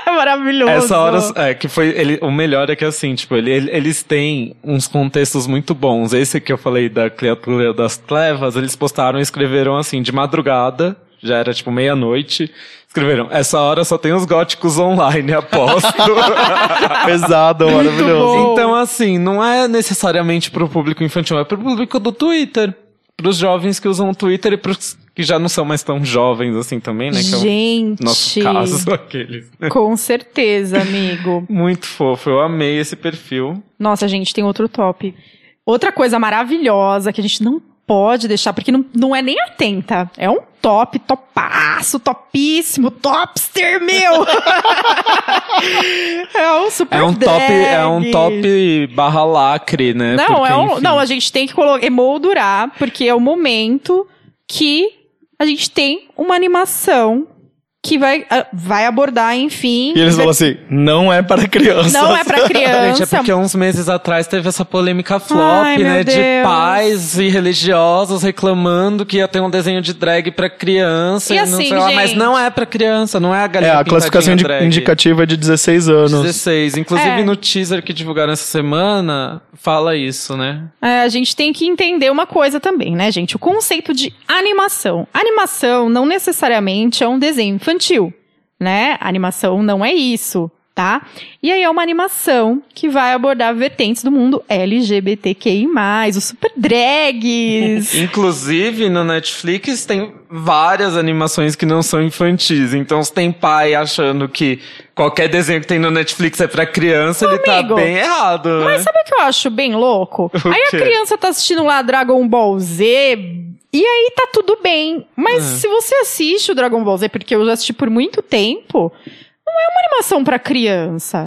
É maravilhoso. Essa hora, é, que foi, ele, o melhor é que assim, tipo, ele, ele- eles têm uns contextos muito bons. Esse que eu falei da criatura das trevas, eles postaram e escreveram assim, de madrugada, já era tipo meia-noite, escreveram, essa hora só tem os góticos online, aposto. pesado, maravilhoso. bom. Então, assim, não é necessariamente pro público infantil, é pro público do Twitter. Pros jovens que usam o Twitter e pros que já não são mais tão jovens assim também, né? Que é Gente. o nosso caso, aqueles. Com certeza, amigo. Muito fofo, eu amei esse perfil. Nossa, gente, tem outro top. Outra coisa maravilhosa que a gente não pode deixar, porque não, não é nem atenta. É um top, topaço, topíssimo, topster, meu! é um super É um top, é um top barra lacre, né? Não, Porque, é um, enfim. não, a gente tem que emoldurar, porque é o momento que a gente tem uma animação que vai, ah, vai abordar, enfim. E eles falam assim, não é para crianças. Não é pra criança. Gente, é porque uns meses atrás teve essa polêmica flop, Ai, né? De pais e religiosos reclamando que ia ter um desenho de drag pra criança. E não assim, sei lá, mas gente- não é pra criança, não é a É, galinha a classificação indi- drag. indicativa é de 16 anos. 16. Inclusive É. no teaser que divulgaram essa semana, fala isso, né? É, a gente tem que entender uma coisa também, né, gente? O conceito de animação. Animação não necessariamente é um desenho infantil, né? Animação não é isso. Tá? E aí é uma animação que vai abordar vertentes do mundo LGBTQI+, os super drags. Inclusive, no Netflix tem várias animações que não são infantis. Então, se tem pai achando que qualquer desenho que tem no Netflix é pra criança, ele tá amigo, bem errado. né? Mas sabe o que eu acho bem louco? Aí a criança tá assistindo lá Dragon Ball Z e aí tá tudo bem. Mas É. se você assiste o Dragon Ball Z, porque eu já assisti por muito tempo, não é uma animação pra criança.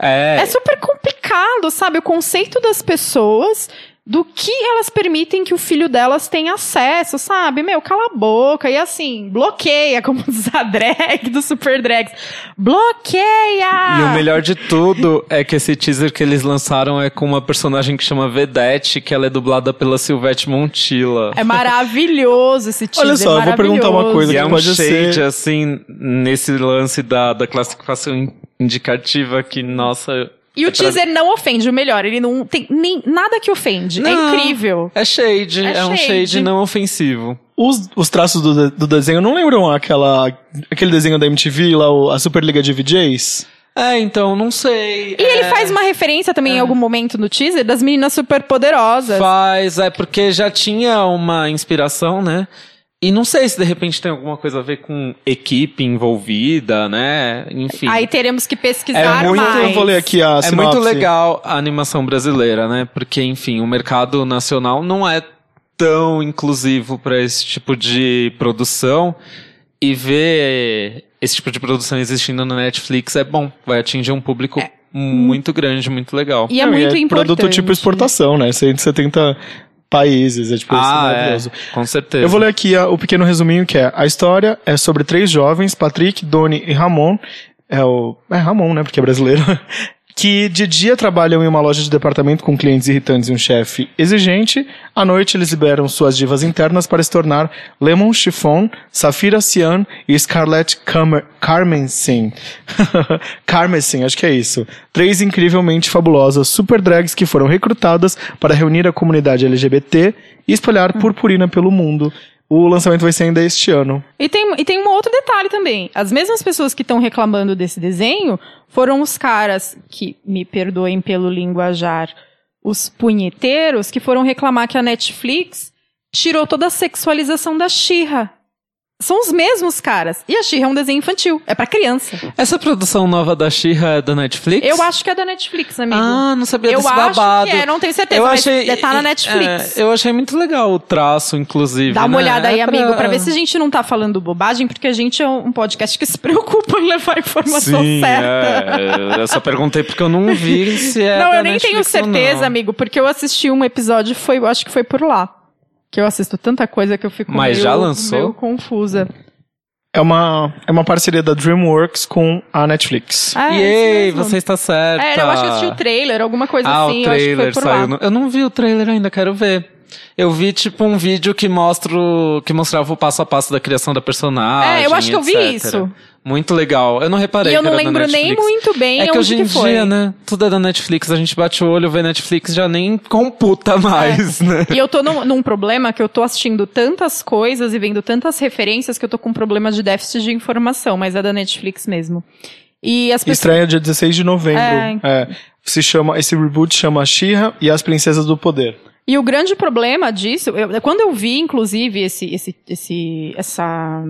É, É super complicado, sabe? O conceito das pessoas, do que elas permitem que o filho delas tenha acesso, sabe? Meu, cala a boca. E assim, bloqueia, como diz a drag do Super Drags. Bloqueia! E o melhor de tudo é que esse teaser que eles lançaram é com uma personagem que chama Vedette, que ela é dublada pela Silvete Montilla. É maravilhoso esse teaser. Olha só, eu vou perguntar uma coisa E que é um pode shade, ser- assim, nesse lance da, da classificação in- indicativa que, nossa... E o é pra- teaser não ofende, o melhor, ele não tem nem nada que ofende. É Não. incrível. É shade, É é, um shade. shade não ofensivo. Os, os traços do, do desenho não lembram aquela, aquele desenho da MTV, lá, o- a Superliga de VJs? É, então, não sei. E ele faz uma referência também em algum momento no teaser das meninas super poderosas. Faz, é porque já tinha uma inspiração, né? E não sei se de repente tem alguma coisa a ver com equipe envolvida, né? Enfim. Aí teremos que pesquisar É muito- mais. Eu vou ler aqui a é muito legal a animação brasileira, né? Porque, enfim, o mercado nacional não é tão inclusivo para esse tipo de produção. E ver esse tipo de produção existindo no Netflix é bom. Vai atingir um público muito grande, muito legal. E é muito é importante. produto tipo exportação, né? 170 países, é tipo isso, ah, é, maravilhoso. com certeza. Eu vou ler aqui a- o pequeno resuminho que é: a história é sobre três jovens, Patrick, Doni e Ramon. É o. É Ramon, né? Porque é brasileiro. Que de dia trabalham em uma loja de departamento com clientes irritantes e um chefe exigente. À noite eles liberam suas divas internas para se tornar Lemon Chiffon, Safira Cian e Scarlett Carmen Carmensen. Carmensen, acho que é isso. Três incrivelmente fabulosas super drags que foram recrutadas para reunir a comunidade LGBT e espalhar purpurina pelo mundo. O lançamento vai ser ainda este ano. E tem, e tem um outro detalhe também. As mesmas pessoas que estão reclamando desse desenho foram os caras que, me perdoem pelo linguajar, os punheteiros que foram reclamar que a Netflix tirou toda a sexualização da Xirra. São os mesmos caras. E a Xirra é um desenho infantil. É pra criança. Essa produção nova da Xirra é da Netflix? Eu acho que é da Netflix, amigo. Ah, não sabia Eu desse acho babado. que é, não tenho certeza, eu mas achei, tá na Netflix. é, eu achei muito legal o traço, inclusive. Dá uma né? olhada aí, É amigo, pra ver se a gente não tá falando bobagem, porque a gente é um podcast que se preocupa em levar a informação Sim, certa. é. Eu só perguntei porque eu não vi se é não, eu nem tenho Netflix ou certeza, amigo, porque eu assisti um episódio, foi, eu acho que foi por lá. Que eu assisto tanta coisa que eu fico Mas meio, já lançou? meio confusa. É uma, é uma parceria da DreamWorks com a Netflix. É, Yay, você está certa. É, eu acho que eu assisti o trailer, alguma coisa ah, assim. o eu acho que trailer foi por saiu. lá. no- Eu não vi o trailer ainda, quero ver. Eu vi, tipo, um vídeo que mostra o- que mostrava o passo a passo da criação da personagem. É, eu acho que eu vi etc. isso. Muito legal. Eu não reparei E eu que não lembro nem muito bem É que onde hoje em que foi. dia, né? Tudo é da Netflix. A gente bate o olho, vê Netflix, já nem computa mais, né? E eu tô num, num problema que eu tô assistindo tantas coisas e vendo tantas referências que eu tô com um problema de déficit de informação, mas é da Netflix mesmo. E as pessoas. Estreia dia 16 de novembro. É. É. se chama, esse reboot chama She-Ra e as Princesas do Poder. E o grande problema disso, eu- quando eu vi, inclusive, esse, esse, esse, essa,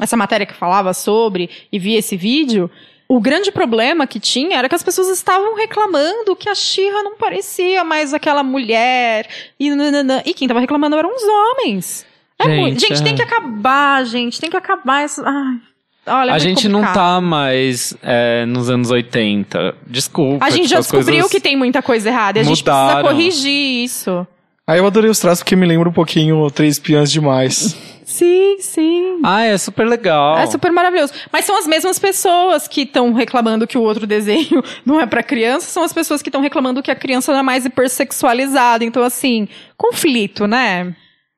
essa matéria que falava sobre e vi esse vídeo, o grande problema que tinha era que as pessoas estavam reclamando que a Xirra não parecia mais aquela mulher. E, nananã. e quem tava reclamando eram os homens. É Gente, muito- gente é. tem que acabar, gente. Tem que acabar isso. Ai, olha, é a gente não complicado. tá mais é, nos anos 80. Desculpa. A gente tipo, já descobriu que tem muita coisa errada. E a gente precisa corrigir isso. Aí eu adorei os traços porque me lembra um pouquinho Três Espiãs Demais. Sim, sim. Ah, é super legal. É super maravilhoso. Mas são as mesmas pessoas que estão reclamando que o outro desenho não é pra criança, são as pessoas que estão reclamando que a criança não é mais hipersexualizada. Então, assim, conflito, né?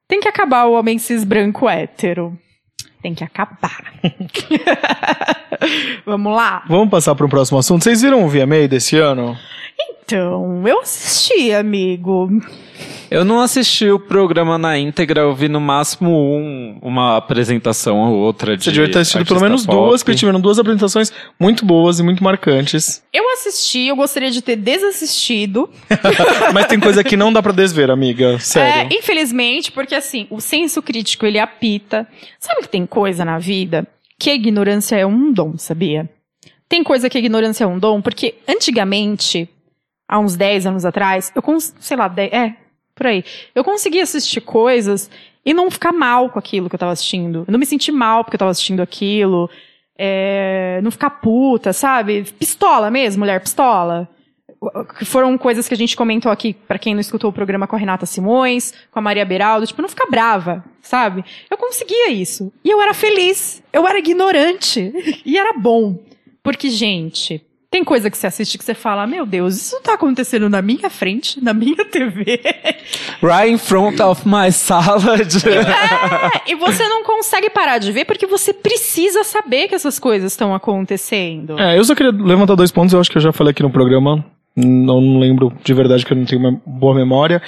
Tem que acabar o homem cis branco hétero. Tem que acabar. Vamos lá? Vamos passar para um próximo assunto. Vocês viram o VMA desse ano? Então, eu assisti, amigo. Eu não assisti o programa na íntegra, eu vi no máximo um, uma apresentação ou outra de Você devia ter assistido pelo menos pop. duas, porque tiveram duas apresentações muito boas e muito marcantes. Eu assisti, eu gostaria de ter desassistido. Mas tem coisa que não dá pra desver, amiga. Sério. É, infelizmente, porque assim, o senso crítico ele apita. Sabe que tem coisa na vida que a ignorância é um dom, sabia? Tem coisa que a ignorância é um dom, porque antigamente, há uns 10 anos atrás, eu sei lá, 10, é, por aí. Eu conseguia assistir coisas e não ficar mal com aquilo que eu tava assistindo. Eu não me sentir mal porque eu tava assistindo aquilo. É, não ficar puta, sabe? Pistola mesmo, mulher pistola. Foram coisas que a gente comentou aqui, pra quem não escutou o programa com a Renata Simões, com a Maria Beraldo, tipo, não ficar brava, sabe? Eu conseguia isso. E eu era feliz. Eu era ignorante. E era bom. Porque, gente, tem coisa que você assiste que você fala, meu Deus, isso tá acontecendo na minha frente, na minha TV. Right in front of my salad. É, e você não consegue parar de ver porque você precisa saber que essas coisas estão acontecendo. É, eu só queria levantar dois pontos, eu acho que eu já falei aqui no programa. Não, não lembro de verdade que eu não tenho uma boa memória.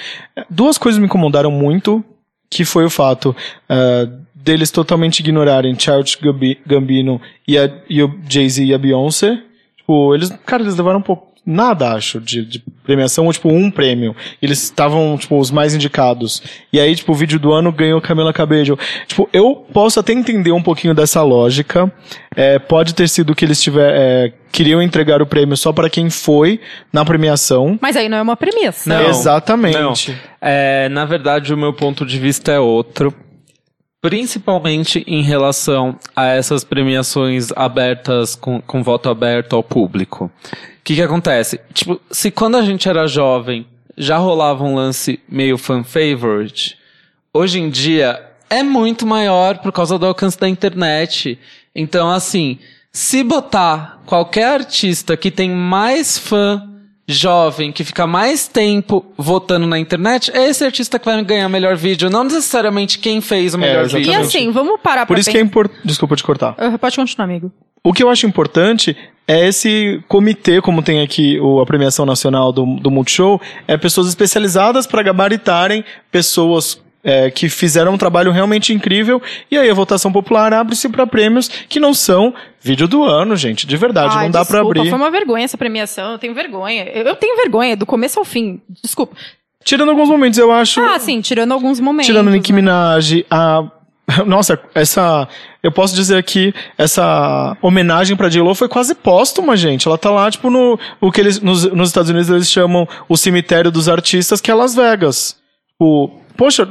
Duas coisas me incomodaram muito, que foi o fato é, deles totalmente ignorarem Gambi- Gambino e, a- e o Jay-Z e a Beyoncé. Tipo, eles, cara, eles levaram um pouco, nada, acho, de, de premiação, ou tipo, um prêmio. Eles estavam, tipo, os mais indicados. E aí, tipo, o vídeo do ano ganhou Camila Cabello. Tipo, eu posso até entender um pouquinho dessa lógica. É, pode ter sido que eles tiver, é, queriam entregar o prêmio só para quem foi na premiação. Mas aí não é uma premiação. Não. Exatamente. Não. É, na verdade, o meu ponto de vista é outro. Principalmente em relação a essas premiações abertas, com, com voto aberto ao público. O que que acontece? Tipo, se quando a gente era jovem já rolava um lance meio fan favorite, hoje em dia é muito maior por causa do alcance da internet. Então, assim, se botar qualquer artista que tem mais fã jovem, que fica mais tempo votando na internet, é esse artista que vai ganhar o melhor vídeo, não necessariamente quem fez o melhor exatamente. E vídeo. assim, vamos parar Por pra isso que é importante. Desculpa te cortar. pensar. Pode continuar, amigo. O que eu acho importante é esse comitê, como tem aqui o, a premiação nacional do, do Multishow, é pessoas especializadas para gabaritarem pessoas é, que fizeram um trabalho realmente incrível. E aí a votação popular abre-se para prêmios que não são vídeo do ano, gente. De verdade, Ai, não dá para abrir. Foi uma vergonha essa premiação, eu tenho vergonha. Eu tenho vergonha do começo ao fim. Desculpa. Tirando alguns momentos, eu acho. Ah, sim, tirando alguns momentos. Tirando Nicki né? Minaj, a. Nossa, essa. Eu posso dizer aqui, essa homenagem pra J-Lo foi quase póstuma, gente. Ela tá lá, tipo, no. O que eles. Nos, nos Estados Unidos eles chamam o cemitério dos artistas, que é Las Vegas. O. Poxa,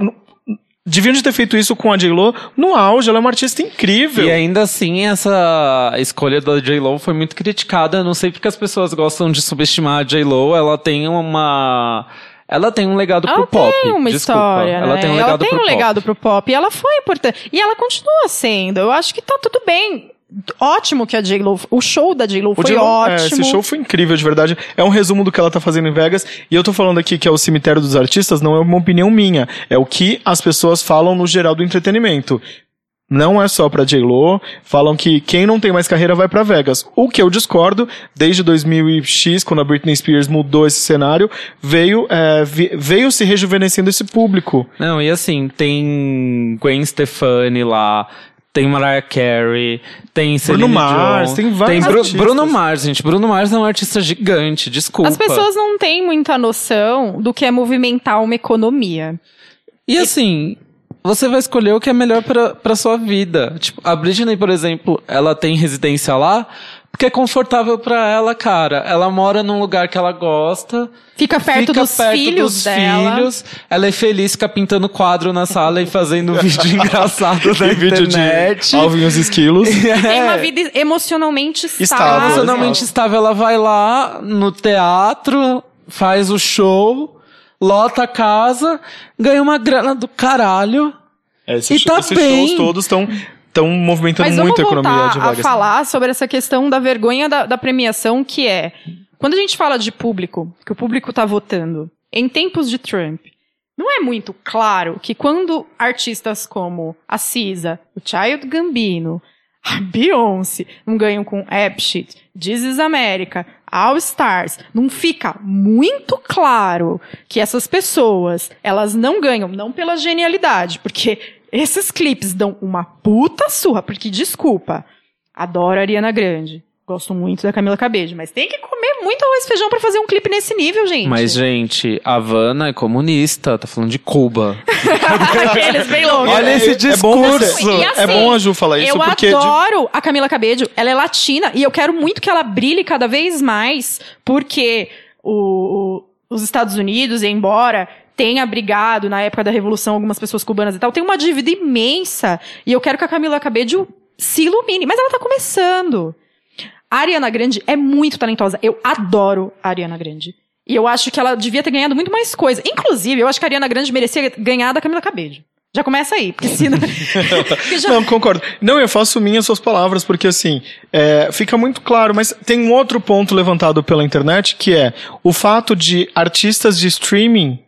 deviam de ter feito isso com a J-Lo no auge, ela é uma artista incrível. E ainda assim, essa escolha da J-Lo foi muito criticada. Não sei porque as pessoas gostam de subestimar a J-Lo. Ela tem uma. Ela tem um legado Ela pro pop. tem uma Desculpa. história, Ela né? tem um legado ela tem pro um pop. legado pro pop. E ela foi importante. E ela continua sendo. Eu acho que tá tudo bem. Ótimo que a J-Lo... O show da J-Lo O foi J-Lo- ótimo. é, esse show foi incrível, de verdade. É um resumo do que ela tá fazendo em Vegas. E eu tô falando aqui que é o cemitério dos artistas, não é uma opinião minha. É o que as pessoas falam no geral do entretenimento. Não é só pra J-Lo. Falam que quem não tem mais carreira vai pra Vegas. O que eu discordo, desde 2000X, quando a Britney Spears mudou esse cenário, veio, é, veio se rejuvenescendo esse público. Não, e assim, tem Gwen Stefani lá, tem Mariah Carey, tem Celine Mars, Dion, tem vários Bru- artistas. Bruno Mars, gente. Bruno Mars é um artista gigante, desculpa. As pessoas não têm muita noção do que é movimentar uma economia. E assim, você vai escolher o que é melhor pra, pra sua vida. Tipo, a Britney, por exemplo, ela tem residência lá porque é confortável pra ela, cara. Ela mora num lugar que ela gosta. Fica perto fica dos perto filhos dos dela. filhos. Ela é feliz, fica pintando quadro na sala e fazendo vídeo engraçado na Tem vídeo internet. de Alvin os esquilos. Tem uma É. vida emocionalmente estável. Estável. Emocionalmente estável, ela vai lá no teatro, faz o show, lota a casa, ganha uma grana do caralho. É, esse E show- tá esses bem. shows todos estão estão movimentando Mas muito vamos a economia de a Vegas. falar sobre essa questão da vergonha da, da premiação, que é quando a gente fala de público, que o público tá votando, em tempos de Trump, não é muito claro que quando artistas como a Cisa, o Child Gambino, a Beyoncé não ganham com Apshit, This is America, All Stars, não fica muito claro que essas pessoas, elas não ganham, não pela genialidade, porque esses clipes dão uma puta surra, porque desculpa, adoro a Ariana Grande. Gosto muito da Camila Cabello, mas tem que comer muito arroz e feijão pra fazer um clipe nesse nível, gente. Mas, gente, Havana é comunista, tá falando de Cuba. Aqueles bem. Olha esse É bom, você- discurso. Assim, é bom a Ju falar isso, eu porque... de- adoro a Camila Cabello. Ela é latina e eu quero muito que ela brilhe cada vez mais, porque o- o- os Estados Unidos, embora tenha brigado na época da Revolução algumas pessoas cubanas e tal, tem uma dívida imensa. E eu quero que a Camila Cabello se ilumine. Mas ela tá começando. A Ariana Grande é muito talentosa. Eu adoro a Ariana Grande. E eu acho que ela devia ter ganhado muito mais coisa. Inclusive, eu acho que a Ariana Grande merecia ganhar da Camila Cabello. Já começa aí, porque se não... porque já- Não, concordo. Não, eu faço minhas suas palavras, porque assim, é, fica muito claro, mas tem um outro ponto levantado pela internet, que é o fato de artistas de streaming.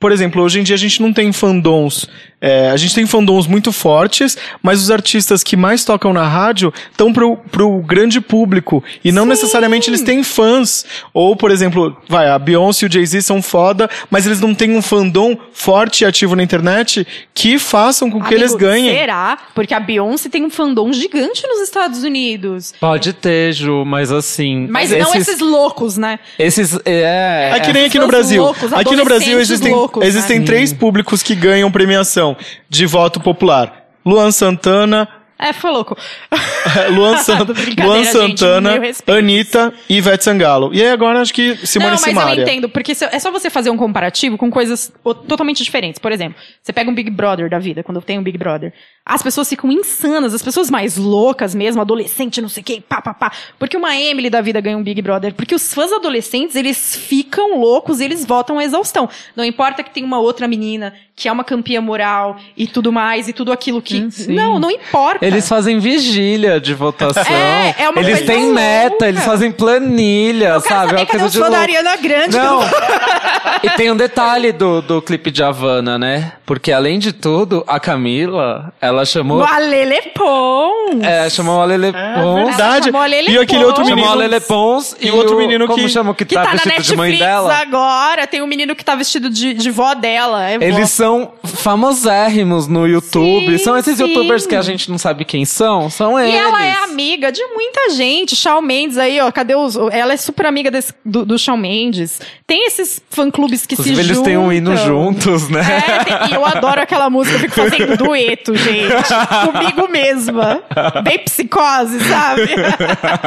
Por exemplo, hoje em dia a gente não tem fandoms. É, a gente tem fandoms muito fortes, mas os artistas que mais tocam na rádio estão pro, pro grande público. E não necessariamente eles têm fãs. Ou, por exemplo, vai, a Beyoncé e o Jay-Z são foda, mas eles não têm um fandom forte e ativo na internet que façam com que Amigo, eles ganhem. Será? Porque a Beyoncé tem um fandom gigante nos Estados Unidos. Pode ter, Ju, mas assim. Mas não esses loucos, né? Esses. É, É que nem aqui no Brasil. loucos, aqui no Brasil existem, loucos, existem né? três públicos que ganham premiação de voto popular. Luan Santana, É, foi louco. Luan, San- Luan gente, Santana, respeito. Anitta e Ivete Sangalo. E aí agora acho que Simone não, mas Simaria. eu entendo, porque é só você fazer um comparativo com coisas totalmente diferentes. Por exemplo, você pega um Big Brother da vida, quando tem um Big Brother. As pessoas ficam insanas, as pessoas mais loucas mesmo, adolescente, não sei o que, pá, pá, pá. Porque uma Emily da vida ganha um Big Brother. Porque os fãs adolescentes, eles ficam loucos, eles votam a exaustão. Não importa que tem uma outra menina que é uma campeã moral e tudo mais, e tudo aquilo que... Hum, sim. não, não importa. Eles fazem vigília de votação. É, é uma eles coisa têm louca. meta, eles fazem planilha, Eu sabe? É saber uma cadê coisa de fãs da louco. Ariana Grande. que Não. e tem um detalhe do, do clipe de Havana, né? Porque além de tudo, a Camila, ela chamou. O Alele Pons. É, chamou a Lele Pons. Verdade. chamou a Lele E aquele outro menino. Chamou a Lele Pons E o outro menino como que- chama o que, Que tá, tá, na vestido Netflix de mãe dela? agora. Tem um menino que tá vestido de, de vó dela. É vó. Eles são famosérrimos no YouTube. Sim, são esses sim. youtubers que a gente não sabe quem são. São E eles. ela é amiga de muita gente. Shawn Mendes aí, ó. Cadê os... Ela é super amiga desse- do, do Shawn Mendes. Tem esses fã-clubes que Inclusive, se eles juntam. têm um hino juntos, né? É, tem- e eu adoro aquela música. Eu fico fazendo dueto, gente. Comigo mesma. Bem psicose, sabe?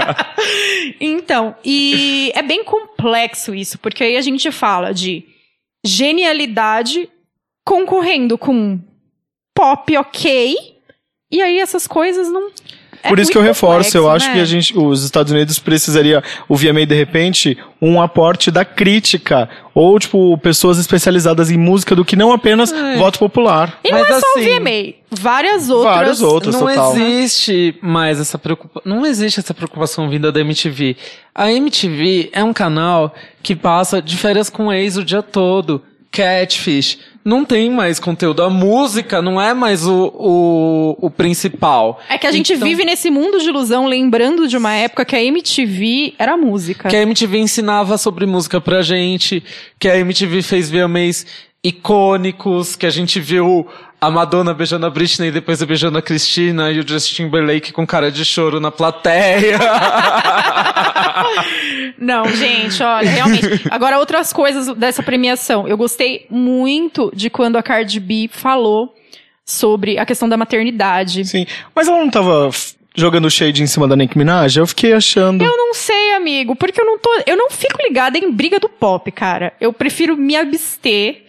então, e é bem complexo isso. Porque aí a gente fala de genialidade concorrendo com pop ok. E aí essas coisas não. É Por isso que eu reforço, eu complexo, acho né? que a gente, os Estados Unidos precisaria, o VMA de repente, um aporte da crítica, ou tipo, pessoas especializadas em música do que não apenas voto popular. E não Mas é só o assim, VMA. Várias outras. várias outras. não total. existe mais essa preocupação. Não existe essa preocupação vinda da MTV. A MTV é um canal que passa de férias com ex o dia todo. Catfish. Não tem mais conteúdo. A música não é mais o, o, o principal. É que a gente Então- vive nesse mundo de ilusão, lembrando de uma época que a MTV era música. Que a MTV ensinava sobre música pra gente, que a MTV fez VMAs icônicos, que a gente viu a Madonna beijando a Britney e depois beijando a Cristina e o Justin Timberlake com cara de choro na plateia. Não, gente, olha, realmente. Agora, outras coisas dessa premiação. Eu gostei muito de quando a Cardi B falou sobre a questão da maternidade. Sim. Mas ela não tava jogando shade em cima da Nicki Minaj? Eu fiquei achando. Eu não sei, amigo, porque eu não tô. Eu não fico ligada em briga do pop, cara. Eu prefiro me abster.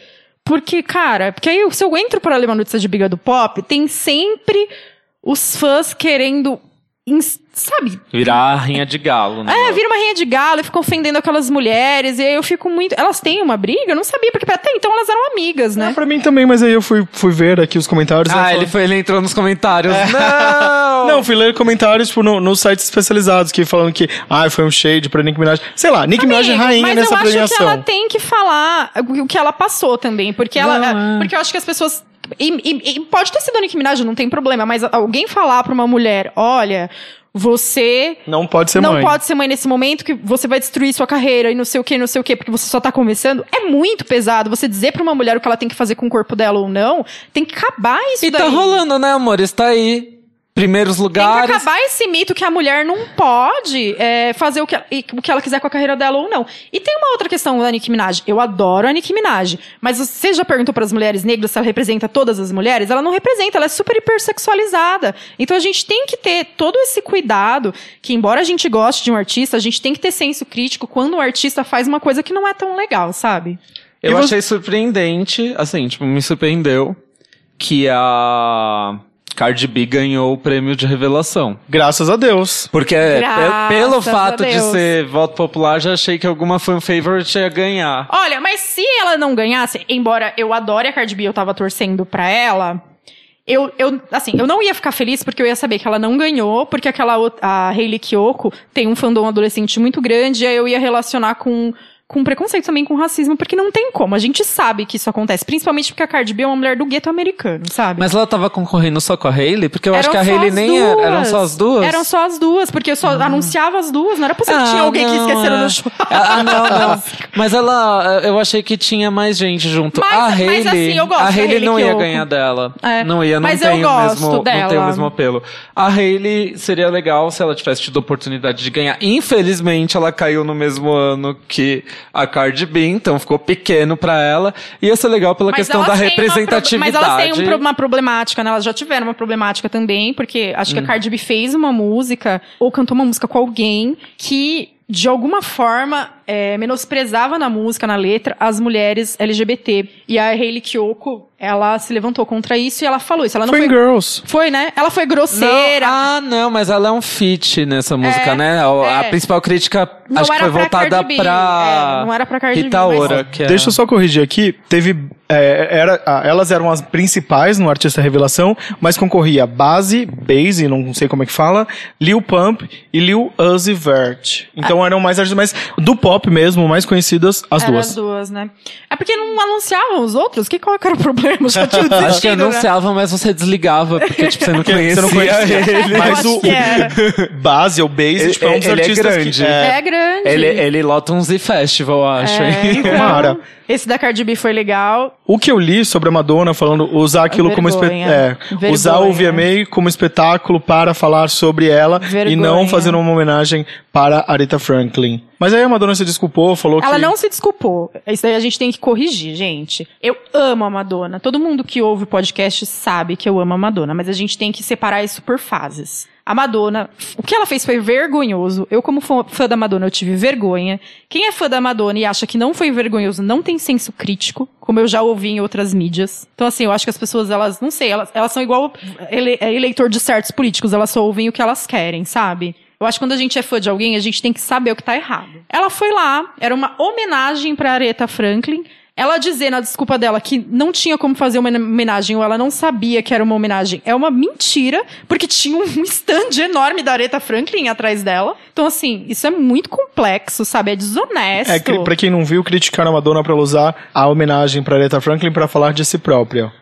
Porque, cara, porque aí se eu entro para ler uma notícia de briga do pop, tem sempre os fãs querendo. Sabe? Virar a rainha de galo, né? É, vira uma rainha de galo e fica ofendendo aquelas mulheres. E aí eu fico muito. Elas têm uma briga? Eu não sabia, porque até então elas eram amigas, Ah, né? pra mim também, mas aí eu fui, fui ver aqui os comentários. Ah, ela ele, foi, ele entrou nos comentários. Não! falou- Não, fui ler comentários tipo, no, nos sites especializados que falando que ah, foi um shade pra Nicki Minaj. Sei lá, Nicki Minaj é rainha mas nessa eu acho premiação. que ela tem que falar o que ela passou também. Porque ela. Não, é. Porque eu acho que as pessoas. E, e- e pode ter sido a Nicki Minaj, não tem problema, mas alguém falar pra uma mulher, olha. você Não pode ser não mãe. pode ser mãe nesse momento que você vai destruir sua carreira e não sei o que, não sei o que, porque você só tá começando. É muito pesado. Você dizer pra uma mulher o que ela tem que fazer com o corpo dela ou não, tem que acabar isso E daí. tá rolando, né, amor? Está aí. Primeiros Tem que lugares. acabar esse mito que a mulher não pode é, fazer o que, e- o que ela quiser com a carreira dela ou não. E tem uma outra questão da Nicki Minaj. Eu adoro a Nicki Minaj. Mas você já perguntou para as mulheres negras se ela representa todas as mulheres? Ela não representa, ela é super hipersexualizada. Então a gente tem que ter todo esse cuidado, que embora a gente goste de um artista, a gente tem que ter senso crítico quando o artista faz uma coisa que não é tão legal, sabe? Eu você- achei surpreendente, assim, tipo, me surpreendeu que a Cardi B ganhou o prêmio de revelação. Graças a Deus. Porque é, Graças pelo fato de ser voto popular, já achei que alguma fan favorite ia ganhar. Olha, mas se ela não ganhasse, embora eu adore a Cardi B, eu tava torcendo pra ela. Eu, eu, assim, eu não ia ficar feliz porque eu ia saber que ela não ganhou, porque aquela outra, a Hayley Kiyoko tem um fandom adolescente muito grande, e aí eu ia relacionar com, com preconceito também, com racismo, porque não tem como. A gente sabe que isso acontece, principalmente porque a Cardi B é uma mulher do gueto americano, sabe? Mas ela tava concorrendo só com a Hailey? Porque eu acho que a Eram Hailey nem era. Eram só as duas? Eram só as duas, porque eu só anunciava as duas, não era possível que tinha alguém que não, esqueceram é. no show. Ah, não, não. Mas ela, eu achei que tinha mais gente junto. Mas- a mas Hailey, assim, eu gosto a Hailey Hailey não ia Kiyoko. ganhar dela. É. Não ia, não Mas eu tem o gosto mesmo, não tem o dela. mesmo apelo. A Hailey seria legal se ela tivesse tido a oportunidade de ganhar. Infelizmente, ela caiu no mesmo ano que a Cardi B, então ficou pequeno pra ela. Ia ser legal pela Mas questão da representatividade. Mas elas têm um uma problemática, né? Elas já tiveram uma problemática também, porque acho que Hum. a Cardi B fez uma música, ou cantou uma música com alguém, que de alguma forma é, menosprezava na música, na letra, as mulheres LGBT. E a Hayley Kiyoko, ela se levantou contra isso e ela falou isso. Ela não Foi foi. Girls. Foi, né? Ela foi grosseira. Não, ah, não, mas ela é um feat nessa música, É, né? A, a é. principal crítica Não acho que foi pra voltada Cardi B, pra é, não era pra Cardi B, Rita mas- Ora, que é... Deixa eu só corrigir aqui. Teve. é, era, ah, elas eram as principais no Artista Revelação, mas concorria Base, Base, não sei como é que fala, Lil Pump e Lil Uzi Vert. Então eram mais artistas, mas do pop mesmo, mais conhecidas, as Eram duas. as duas, né? É porque não anunciavam os outros? Que, qual era o problema? Já tinha Acho que né? anunciava, mas você desligava, porque tipo, você não conhecia, você não conhecia ele. Eu Mas o era. Base ou Base, Ele- tipo, é um dos ele é artistas grande. que. É, É grande. Ele, ele lota um Z-Festival, acho, É, então, Tomara. Esse da Cardi B foi legal. O que eu li sobre a Madonna falando usar aquilo como Vergonha. espetáculo. É, usar o. VMA como espetáculo para falar sobre ela e Vergonha. não fazer uma homenagem para Aretha Franklin. Mas aí a Madonna se desculpou, falou Ela que. não se desculpou. Isso daí a gente tem que corrigir, gente. Eu amo a Madonna. Todo mundo que ouve o podcast sabe que eu amo a Madonna, mas a gente tem que separar isso por fases. A Madonna, o que ela fez foi vergonhoso. Eu, como fã fã da Madonna, eu tive vergonha. Quem é fã da Madonna e acha que não foi vergonhoso, não tem senso crítico, como eu já ouvi em outras mídias. Então, assim, eu acho que as pessoas, elas, não sei, elas, elas são igual ele, eleitor de certos políticos, elas só ouvem o que elas querem, sabe? Eu acho que quando a gente é fã de alguém, a gente tem que saber o que tá errado. Ela foi lá, era uma homenagem pra Aretha Franklin. Ela dizer na desculpa dela que não tinha como fazer uma homenagem ou ela não sabia que era uma homenagem é uma mentira, porque tinha um stand enorme da Aretha Franklin atrás dela. Então, assim, isso é muito complexo, sabe? É desonesto. É, pra quem não viu, criticaram a Madonna pra ela usar a homenagem para Aretha Franklin pra falar de si própria.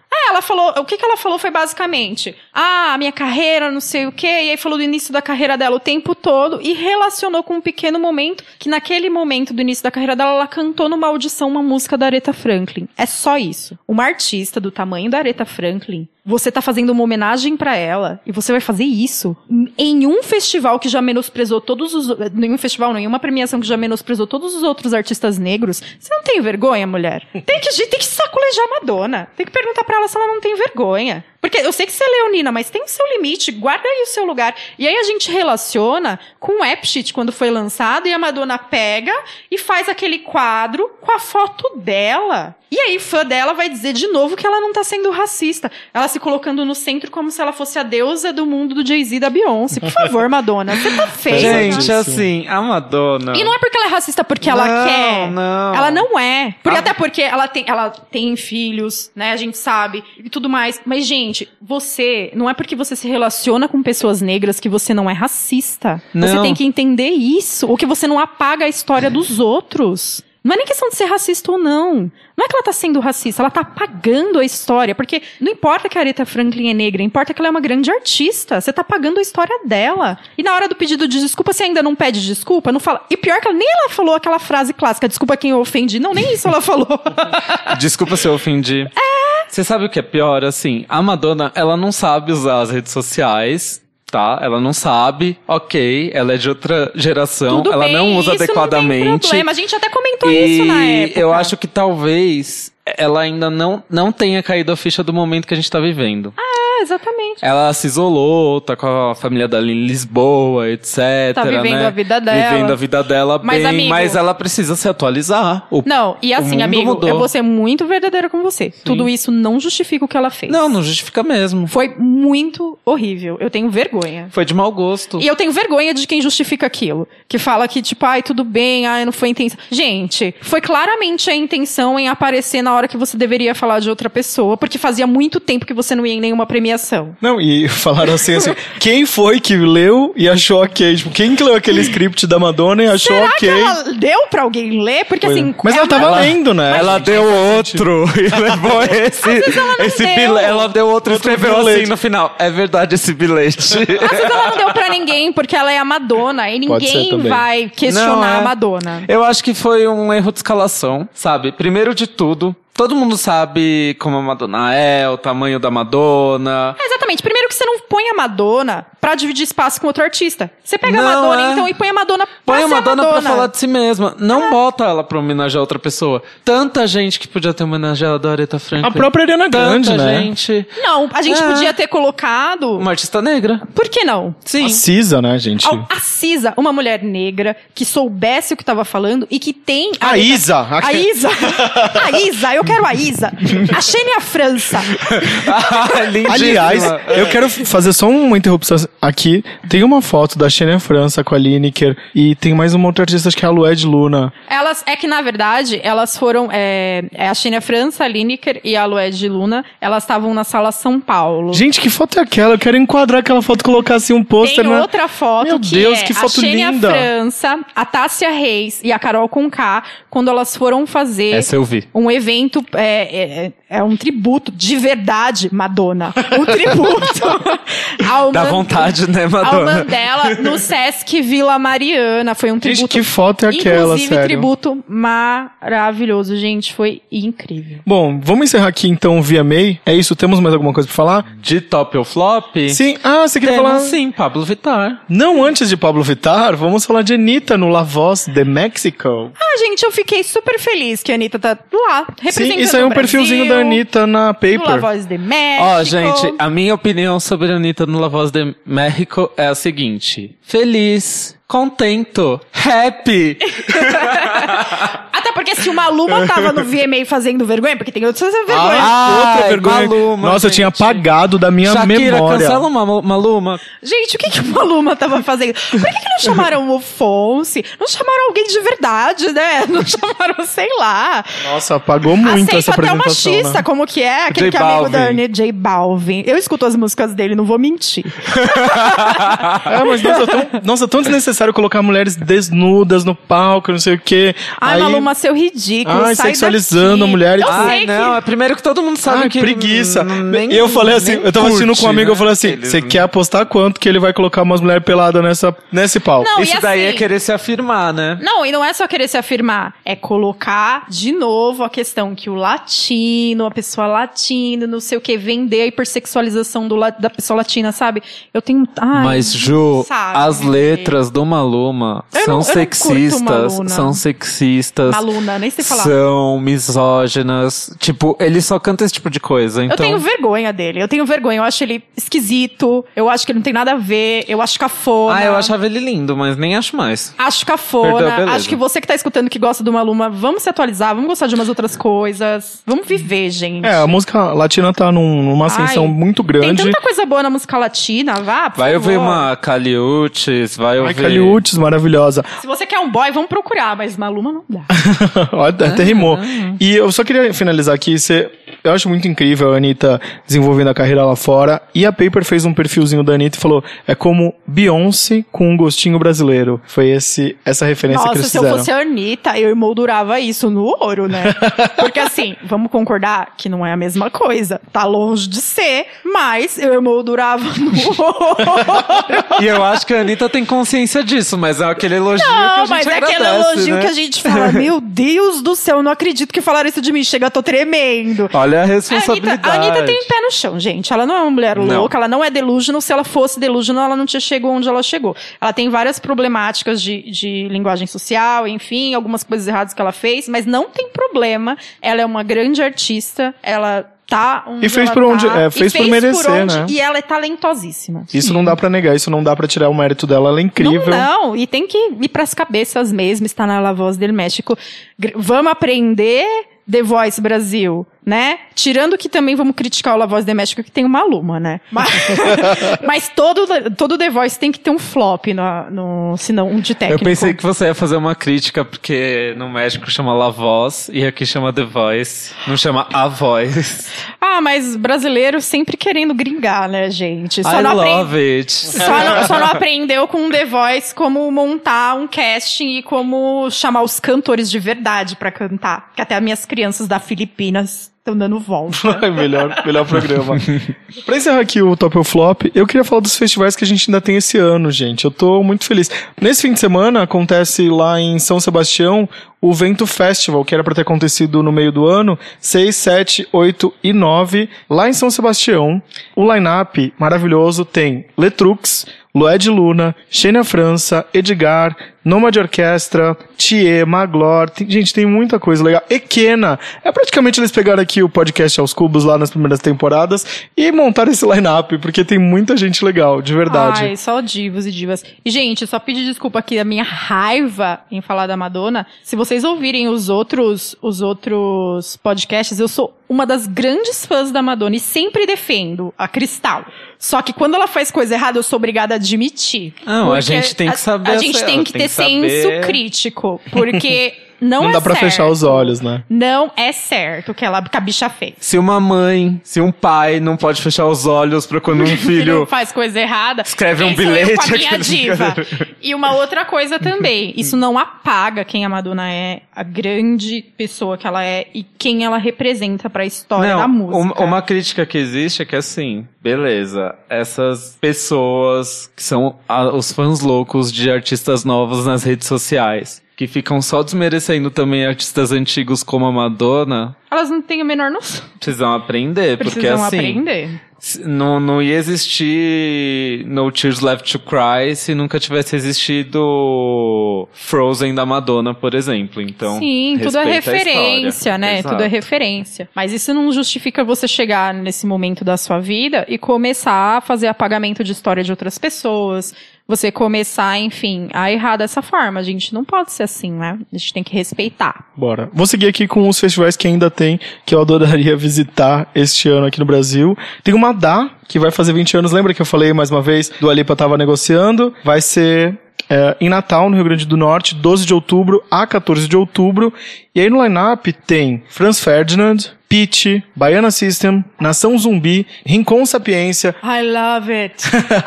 Ela falou, o que, que ela falou foi basicamente, ah, minha carreira, não sei o quê, e aí falou do início da carreira dela o tempo todo e relacionou com um pequeno momento que naquele momento do início da carreira dela, ela cantou numa audição uma música da Aretha Franklin. É só isso. Uma artista do tamanho da Aretha Franklin, você tá fazendo uma homenagem pra ela e você vai fazer isso em um festival que já menosprezou todos os nenhum festival, nenhuma premiação que já menosprezou todos os outros artistas negros. Você não tem vergonha, mulher? Tem que tem que sacolejar a Madonna. Tem que perguntar pra ela se ela não tem vergonha. Porque eu sei que você é leonina, mas tem o seu limite, guarda aí o seu lugar. E aí a gente relaciona com o Appshit quando foi lançado e a Madonna pega e faz aquele quadro com a foto dela. E aí fã dela vai dizer de novo que ela não tá sendo racista. Ela se colocando no centro como se ela fosse a deusa do mundo do Jay-Z da Beyoncé. Por favor, Madonna, você tá feia. Gente, Pesadíssimo. assim, a Madonna... E não é porque ela é racista porque ela Não, quer. não. Ela não é. Porque, Ah. Até porque ela tem, ela tem filhos, né? A gente sabe. E tudo mais. Mas, gente, você. Não é porque você se relaciona com pessoas negras que você não é racista. Você Não. tem que entender isso. Ou que você não apaga a história dos outros. Não é nem questão de ser racista ou não. Não é que ela tá sendo racista, ela tá apagando a história. Porque não importa que a Aretha Franklin é negra, importa que ela é uma grande artista. Você tá apagando a história dela. E na hora do pedido de desculpa, você ainda não pede desculpa, não fala. E pior que ela, nem ela falou aquela frase clássica, desculpa quem eu ofendi. Não, nem isso ela falou. Desculpa se eu ofendi. É. Você sabe o que é pior? Assim, a Madonna, ela não sabe usar as redes sociais. Tá, ela não sabe, ok, ela é de outra geração, Tudo ela bem, não usa isso adequadamente. Não tem problema. A gente até comentou e isso na época. eu acho que talvez ela ainda não, não tenha caído a ficha do momento que a gente tá vivendo. É, exatamente. Ela se isolou, tá com a família dela em Lisboa, etc. Tá vivendo né? a vida dela. Vivendo a vida dela Mas, bem, amigo- mas ela precisa se atualizar. O- Não, e assim, amigo, mudou. eu vou ser muito verdadeira com você. Tudo isso não justifica o que ela fez. Não, não justifica mesmo. Foi muito horrível. Eu tenho vergonha. Foi de mau gosto. E eu tenho vergonha de quem justifica aquilo. Que fala que, tipo, ai, tudo bem, ai, não foi a intenção. Gente, foi claramente a intenção em aparecer na hora que você deveria falar de outra pessoa, porque fazia muito tempo que você não ia em nenhuma premiação. Não, e falaram assim, assim, quem foi que leu e achou ok? Tipo, quem que leu aquele script da Madonna e achou Será ok? que ela deu pra alguém ler? Porque Foi. assim. Mas ela tava ela- lendo, né? Ela deu outro e levou esse. ela não esse deu. bilhete. Ela deu outro e escreveu bilhete. assim no final. É verdade esse bilhete. Às vezes ela não deu pra ninguém, porque ela é a Madonna. E ninguém vai questionar Não, é. a Madonna. Eu acho que foi um erro de escalação, sabe? Primeiro de tudo, todo mundo sabe como a Madonna é, o tamanho da Madonna. É, Exatamente. Primeiro que você não põe a Madonna pra dividir espaço com outro artista. Você pega a Não, Madonna, é. então, e põe a Madonna pra Põe a Madonna, Madonna. pra falar de si mesma. Não bota ela pra homenagear outra pessoa. Tanta gente que podia ter homenageado a Aretha Franklin. A própria Ariana Grande, Tanta né? gente. Não, a gente É. podia ter colocado... Uma artista negra. Por que não? Sim. A Cisa, né, gente? Al- A Cisa, uma mulher negra que soubesse o que tava falando e que tem. A Aretha- Isa. A Isa. A Isa, eu quero a Isa. A Xênia França. Lindíssima. Aliás, eu quero fazer só uma interrupção aqui. Tem uma foto da Xenia França com a Lineker e tem mais uma outra artista, acho que é a Lued Luna. Elas, é que na verdade, elas foram. É, é a Xênia França, a Lineker e a Lued Luna. Elas estavam na sala São Paulo. Gente, que foto é aquela? Eu quero enquadrar aquela foto e colocar assim um pôster Tem na... outra foto Meu que Deus, é que foto a Xênia linda. França, a Tássia Reis e a Carol Conká, quando elas foram fazer Essa eu vi. um evento, é, é, é um tributo de verdade, Madonna. Um tributo ao Dá vontade, né, ao Madonna? Mandela no Sesc Vila Mariana. Foi um Gente, tributo. que foto é aquela, Inclusive, sério? tributo maravilhoso, gente. Foi incrível. Bom, vamos encerrar aqui então o VMA. É isso, temos mais alguma coisa pra falar? De top ou flop? Sim. Ah, você queria Temos falar... sim, Pablo Vittar. Não antes de Pablo Vittar, vamos falar de Anitta no La Voz de Mexico. Ah, gente, eu fiquei super feliz que a Anitta tá lá, representando Sim, isso aí é um perfilzinho Brasil, Anitta na no La Paper. Voz de México. Ó, gente, a minha opinião sobre a Anitta no La Voz de México é a seguinte: feliz, contento, happy. Porque se o Maluma tava no VMA fazendo vergonha, porque tem outras vergonha. Ah, outra vergonha. Maluma, Nossa, eu gente. tinha apagado da minha Shakira, memória. cancela uma Maluma. Gente, o que, que o Maluma tava fazendo? Por que, que não chamaram o Fonse? Não chamaram alguém de verdade, né? Não chamaram, sei lá. Nossa, apagou muito Aceito essa até o apresentação. machista, né? como que é? Aquele J que é amigo da Anitta, J Balvin. Eu escuto as músicas dele, não vou mentir. É, mas nossa, tão, nossa, tão desnecessário colocar mulheres desnudas no palco, não sei o quê. Ai, Aí- Maluma, seu ridículo. Ai, sai sexualizando daqui. a mulher e Eu tudo. sei Ai, que... não, é primeiro que todo mundo sabe Ai, que. preguiça. nem- E eu falei assim, eu tava assistindo com um amigo, eu né? falei assim, você quer apostar quanto que ele vai colocar umas mulheres peladas nessa, nesse palco? Não, Isso e daí é assim- querer se afirmar, né? Não, e não é só querer se afirmar, é colocar de novo a questão que o latino, a pessoa latina, não sei o que, vender a hipersexualização do, da pessoa latina, sabe? Eu tenho. Ai, Mas, Ju, sabe? as letras do Maluma Eu não- são eu não curto sexistas. São sexistas. Nem sei falar. São misóginas. Tipo, ele só canta esse tipo de coisa. Então, Eu tenho vergonha dele. Eu tenho vergonha. Eu acho ele esquisito. Eu acho que ele não tem nada a ver. Eu acho cafona. Ah, eu achava ele lindo, mas nem acho mais. Acho cafona. Perdeu acho que você que tá escutando que gosta do Maluma, vamos se atualizar, vamos gostar de umas outras coisas. Vamos viver, gente. É, a música latina tá num- numa ascensão Ai, muito Tem grande. tanta coisa boa na música latina, vá, por Vai favor. ouvir uma Caliutes, vai Ai, ouvir... Caliutes, maravilhosa. Se você quer um boy, vamos procurar, mas Maluma não dá. Até rimou. E eu só queria finalizar aqui, você Eu acho muito incrível a Anitta desenvolvendo a carreira lá fora. E a Paper fez um perfilzinho da Anitta e falou: é como Beyoncé com um gostinho brasileiro. Foi esse, essa referência que Nossa, eles se eu fizeram. fosse a Anitta, eu emoldurava isso no ouro, né? Porque assim, vamos concordar que não é a mesma coisa. Tá longe de ser, mas eu emoldurava no ouro. E eu acho que a Anitta tem consciência disso, mas é aquele elogio que a Não, gente mas é aquele agradece, elogio né? que a gente fala, meu Deus do céu, eu não acredito que falaram isso de mim. Chega, eu tô tremendo. Olha a A responsabilidade. Anitta, a Anitta tem pé no chão, gente. Ela não é uma mulher Não. louca, ela não é delusional. Se ela fosse delusional, ela não tinha chegado onde ela chegou. Ela tem várias problemáticas de, de linguagem social, enfim, algumas coisas erradas que ela fez, mas não tem problema. Ela é uma grande artista, ela tá onde E fez por onde- tá, é, fez por merecer, onde- né? E ela é talentosíssima. Isso não dá pra negar, isso não dá pra tirar o mérito dela. Ela é incrível. Não, não, e tem que ir pras cabeças mesmo, está na La Voz del México. Vamos aprender The Voice Brasil, né? Tirando que também vamos criticar o La Voz México, que tem uma Luma, né? Mas, mas todo, todo The Voice tem que ter um flop no, no senão um de Eu técnico. pensei que você ia fazer uma crítica, porque no México chama La Voz e aqui chama The Voice. Não chama A Voz. Ah, mas brasileiro sempre querendo gringar, né, gente? I não apren- love it. Só não, só não aprendeu com o The Voice como montar um casting e como chamar os cantores de verdade pra cantar. Que até as minhas crianças da Filipinas estão dando volta. Melhor, melhor programa. pra encerrar aqui o Top ou Flop, eu queria falar dos festivais que a gente ainda tem esse ano, gente. Eu tô muito feliz. Nesse fim de semana acontece lá em São Sebastião o Vento Festival, que era pra ter acontecido no meio do ano, 6, 7, 8 e 9, lá em São Sebastião. O line-up maravilhoso tem Letrux, Lued Luna, Xenia França, Edgar, Noma de Orquestra, Thier, Maglor. Tem- gente, tem muita coisa legal. Equena. É praticamente eles pegaram aqui o podcast aos cubos lá nas primeiras temporadas e montaram esse line-up, porque tem muita gente legal, de verdade. Ai, só divos e divas. E, gente, só pedir desculpa aqui da minha raiva em falar da Madonna. Se vocês ouvirem os outros, os outros podcasts, eu sou uma das grandes fãs da Madonna e sempre defendo a Cristal. Só que quando ela faz coisa errada, eu sou obrigada a admitir. Não, a gente tem que a- saber A, gente essa- tem que ter que saber. Senso crítico. Porque não, Não é dá pra fechar os olhos, né? Não é certo o que, ela, que a bicha fez. Se uma mãe, se um pai não pode fechar os olhos pra quando um filho faz coisa errada. Escreve um bilhete, a aqueles- diva. E uma outra coisa também, isso não apaga quem a Madonna é, a grande pessoa que ela é e quem ela representa pra história da música. Uma, uma crítica que existe é que assim, beleza, essas pessoas que são a- os fãs loucos de artistas novos nas redes sociais, que ficam só desmerecendo também artistas antigos como a Madonna, Elas não têm a menor noção. precisam aprender, porque Precisam assim, aprender. não, não ia existir No Tears Left to Cry se nunca tivesse existido Frozen da Madonna, por exemplo. Então, Sim, tudo é referência, né? Exato. Tudo é referência. Mas isso não justifica você chegar nesse momento da sua vida e começar a fazer apagamento de história de outras pessoas. Você começar, enfim, a errar dessa forma. A gente não pode ser assim, né? A gente tem que respeitar. Bora. Vou seguir aqui com os festivais que ainda tem, que eu adoraria visitar este ano aqui no Brasil. Tem uma DA, que vai fazer 20 anos. Lembra que eu falei mais uma vez do Alipa tava negociando? Vai ser é, em Natal, no Rio Grande do Norte, 12 de outubro a 14 de outubro. E aí no line-up tem Franz Ferdinand, Pitch, Baiana System, Nação Zumbi, Rincon Sapiência, I love it.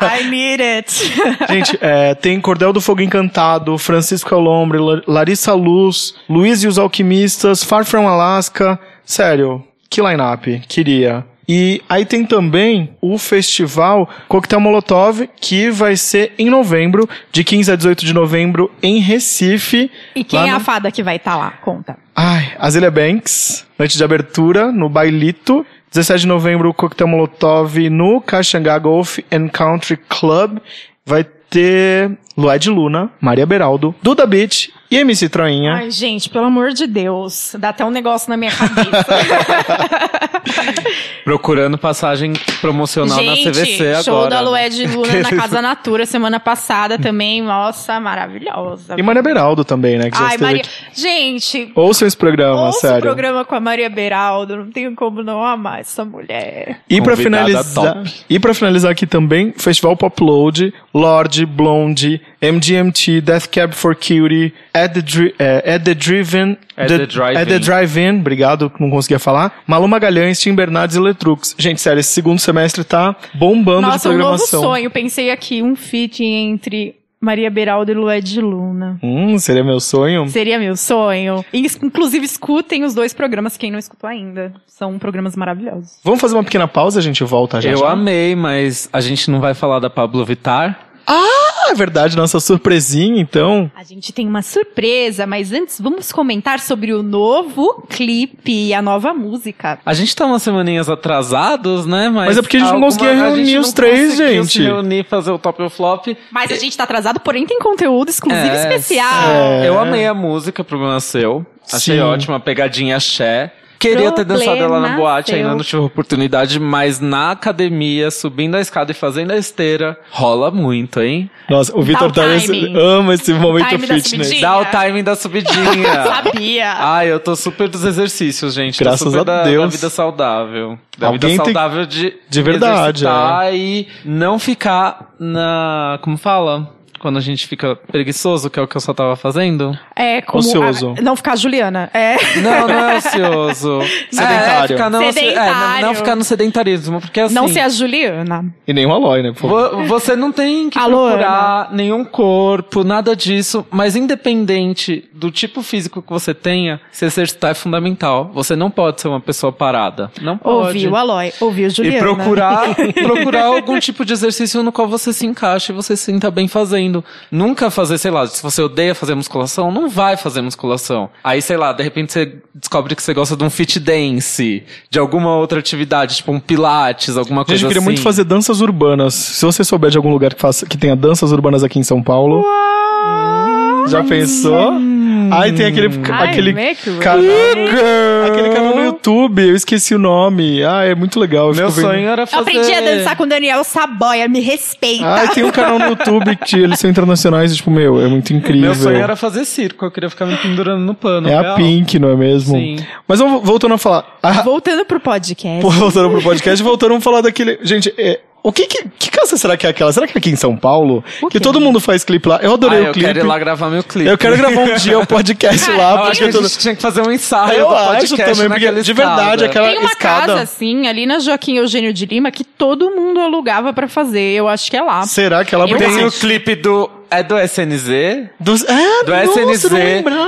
I need it. Gente, é, tem Cordel do Fogo Encantado, Francisco Alombre, La- Larissa Luz, Luiz e os Alquimistas, Far From Alaska. Sério, que line-up, queria. E aí tem também o festival Coquetel Molotov, que vai ser em novembro, de 15 a 18 de novembro, em Recife. E quem é a fada que vai estar lá? Conta. Ai, Azealia Banks, noite de abertura no Bailito. 17 de novembro, o Coquetel Molotov no Caxangá Golf and Country Club. Vai ter Lued Luna, Maria Beraldo, Duda Beach e MC Troinha. Ai, gente, pelo amor de Deus. Dá até um negócio na minha cabeça. Procurando passagem promocional na gente, CVC show agora. da né? Lued Luna na Casa Natura semana passada também. Nossa, maravilhosa. E Maria Beraldo também, né? Que já Ai, Maria. aqui. Gente, Ouçam esse programa, ouça o sério. programa com a Maria Beraldo. Não tenho como não amar essa mulher. E pra Convidada finalizar, top. e para finalizar aqui também, Festival Popload, Lorde, Blonde, MGMT, Death Cab for Cutie, At the, Dri é, At the Driven, At the Drive-In. At the Drive-In, obrigado, não conseguia falar. Malu Magalhães, Tim Bernardes e Letrux. Gente, sério, esse segundo semestre tá bombando Nossa, de um novo programação. sonho. Pensei aqui, um feat entre Maria Beraldo e Lued Luna. Hum, seria meu sonho. Seria meu sonho. Inclusive, escutem os dois programas, quem não escutou ainda. São programas maravilhosos. Vamos fazer uma pequena pausa, a gente volta já. Eu já. amei, mas a gente não vai falar da Pablo Vittar. Ah, é verdade, nossa surpresinha, então. A gente tem uma surpresa, mas antes vamos comentar sobre o novo clipe e a nova música. A gente tá umas semaninhas atrasados, né? Mas, Mas é porque a gente não alguma- conseguia a reunir gente os não três, conseguiu gente. se reunir, fazer o top ou flop. Mas a gente tá atrasado, porém tem conteúdo exclusivo É, especial. É. Eu amei a música, problema seu. Achei Sim. ótima, pegadinha axé. Queria ter dançado ela na boate, seu. ainda não tive oportunidade, mas na academia, subindo a escada e fazendo a esteira, rola muito, hein? Nossa, o Vitor Torres ama esse momento fitness. Dá o timing da subidinha. Sabia. Ai, eu tô super dos exercícios, gente. Graças a da, Deus. da vida saudável. Da Alguém vida tem- saudável de, de verdade, é. e não ficar na. Como fala? Quando a gente fica preguiçoso, que é o que eu só tava fazendo. É como. Ocioso. a- não ficar Juliana. É. Não, não é ocioso. Sedentário. É, ficar não, é, não, Sedentário. não ficar no sedentarismo, porque assim. Não ser a Juliana. E nem o Aloy, né? por favor. Vo- Você não tem que Alô, procurar nenhum corpo, nada disso, mas independente do tipo físico que você tenha, se exercitar é fundamental. Você não pode ser uma pessoa parada. Não pode. Ouviu Aloy, ouviu Juliana. E procurar, procurar algum tipo de exercício no qual você se encaixe e você se sinta bem fazendo. Nunca fazer, sei lá, se você odeia fazer musculação, não vai fazer musculação. Aí, sei lá, de repente você descobre que você gosta de um fit dance, de alguma outra atividade, tipo um pilates, alguma Gente, coisa eu queria assim. muito fazer danças urbanas. Se você souber de algum lugar que, faça, que tenha danças urbanas aqui em São Paulo. Já pensou? Ai, tem aquele, Ai, aquele canal. Aquele canal no YouTube, eu esqueci o nome. Ah, é muito legal. eu Meu sonho era Eu fazer... aprendi a dançar com o Daniel Saboia, me respeita. Ah, tem um canal no YouTube que eles são internacionais e, tipo, meu, é muito incrível. Meu sonho era fazer circo, eu queria ficar me pendurando no pano. É a real. Pink, não é mesmo? Sim. Mas vamos, voltando a falar. Ah, Voltando pro podcast. pô, voltando pro podcast, voltando, vamos falar daquele. Gente, é, o que, que que casa será que é aquela? Será que é aqui em São Paulo? Que todo mundo faz clipe lá. Eu adorei Ah, o eu clipe. quero ir lá gravar meu clipe. Eu quero gravar um dia o podcast lá, Eu acho porque que a todo... gente tinha que fazer um ensaio Eu do acho podcast também, porque de verdade, escada. aquela Tem uma escada. casa, assim, ali na Joaquim Eugênio de Lima, que todo mundo alugava pra fazer. Eu acho que é lá. Será que ela Eu porque Tem acho. o clipe do... É do SNZ? Do, é, Do nossa, SNZ.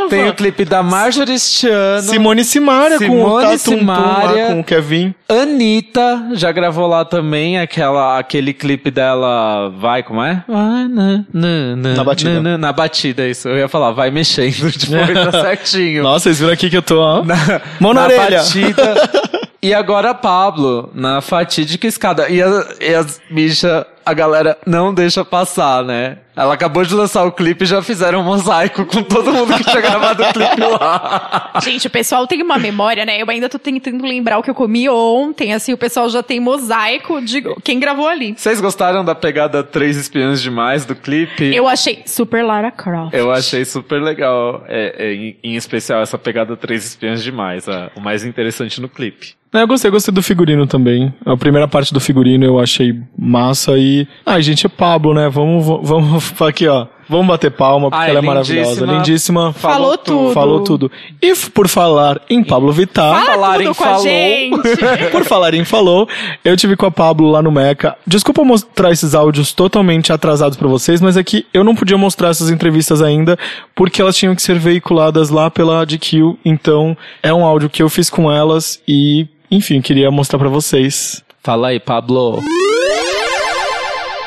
Tem o clipe da Marjorie Stiano. Simone Simaria com o Simone Tatum Tum lá Simaria. com o Kevin. Anitta já gravou lá também aquela, aquele clipe dela. Vai, como é? Vai na, na, na, Na batida. Na, na, na batida, isso. Eu ia falar, vai mexendo. Tipo, tá certinho. Nossa, vocês viram aqui que eu tô, ó. na, Mão na orelha. batida. E agora a Pablo, na fatídica escada. E, a- e as bichas, a galera não deixa passar, né? Ela acabou de lançar o clipe e já fizeram um mosaico com todo mundo que tinha gravado o clipe lá. Gente, o pessoal tem uma memória, né? Eu ainda tô tentando lembrar o que eu comi ontem. Assim, o pessoal já tem mosaico de quem gravou ali. Vocês gostaram da pegada Três Espiãs Demais do clipe? Eu achei super Lara Croft. Eu achei super legal, é, é, em, em especial essa pegada Três Espiãs Demais, a- o mais interessante no clipe. É, eu gostei, gostei do figurino também. A primeira parte do figurino eu achei massa e. Ai, gente, é Pablo, né? Vamos, vamos aqui, ó. Vamos bater palma, porque Ai, ela é maravilhosa. lindíssima. Lindíssima. Falou tudo. Falou tudo. E por falar em Pablo Vittar. Fala falar em falou. a gente. Por falar em falou, eu tive com a Pablo lá no Meca. Desculpa mostrar esses áudios totalmente atrasados pra vocês, mas é que eu não podia mostrar essas entrevistas ainda porque elas tinham que ser veiculadas lá pela GQ. Então, é um áudio que eu fiz com elas e, enfim, queria mostrar pra vocês. Fala aí, Pablo.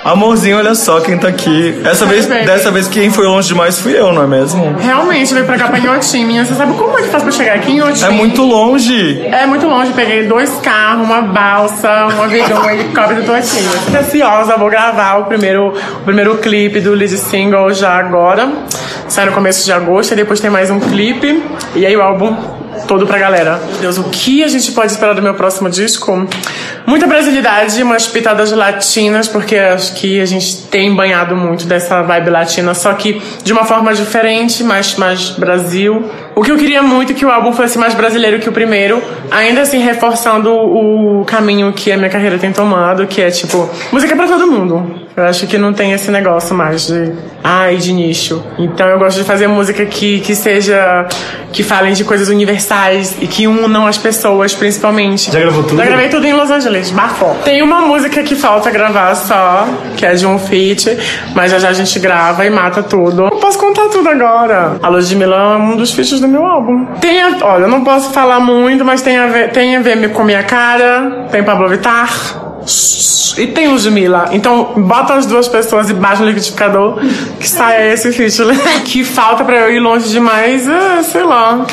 Amorzinho, olha só quem tá aqui. Essa vez, baby. dessa vez quem foi longe demais fui eu, não é mesmo? Realmente, veio pra cá pra Inhotim. Menina, você sabe como é que faz pra chegar aqui em Inhotim? É muito longe. É muito longe, peguei dois carros, uma balsa, um avião, um helicóptero, tô aqui. Ansiosa, vou gravar o primeiro, o primeiro clipe do lead single já agora. Sai no começo de agosto, e depois tem mais um clipe. E aí o álbum todo pra galera. Meu Deus, o que a gente pode esperar do meu próximo disco? Muita brasilidade, umas pitadas latinas, porque acho que a gente tem banhado muito dessa vibe latina, só que de uma forma diferente, mais, mais Brasil. O que eu queria muito é que o álbum fosse mais brasileiro que o primeiro, ainda assim reforçando o caminho que a minha carreira tem tomado, que é tipo, música para todo mundo. Eu acho que não tem esse negócio mais de ai de nicho. Então eu gosto de fazer música que, que seja que falem de coisas universais e que unam as pessoas, principalmente. Já gravou tudo? Já gravei tudo em Los Angeles, bafó. Tem uma música que falta gravar só, que é de um feat, mas já já a gente grava e mata tudo. Não posso contar tudo agora. A Luz de Milão é um dos feats do meu álbum. Tem a, olha, eu não posso falar muito, mas tem a ver, tem a ver com minha cara, tem Pablo Vittar. E tem Ludmilla. Então, bota as duas pessoas e no liquidificador que sai esse feat. que falta pra eu ir longe demais, é, sei lá.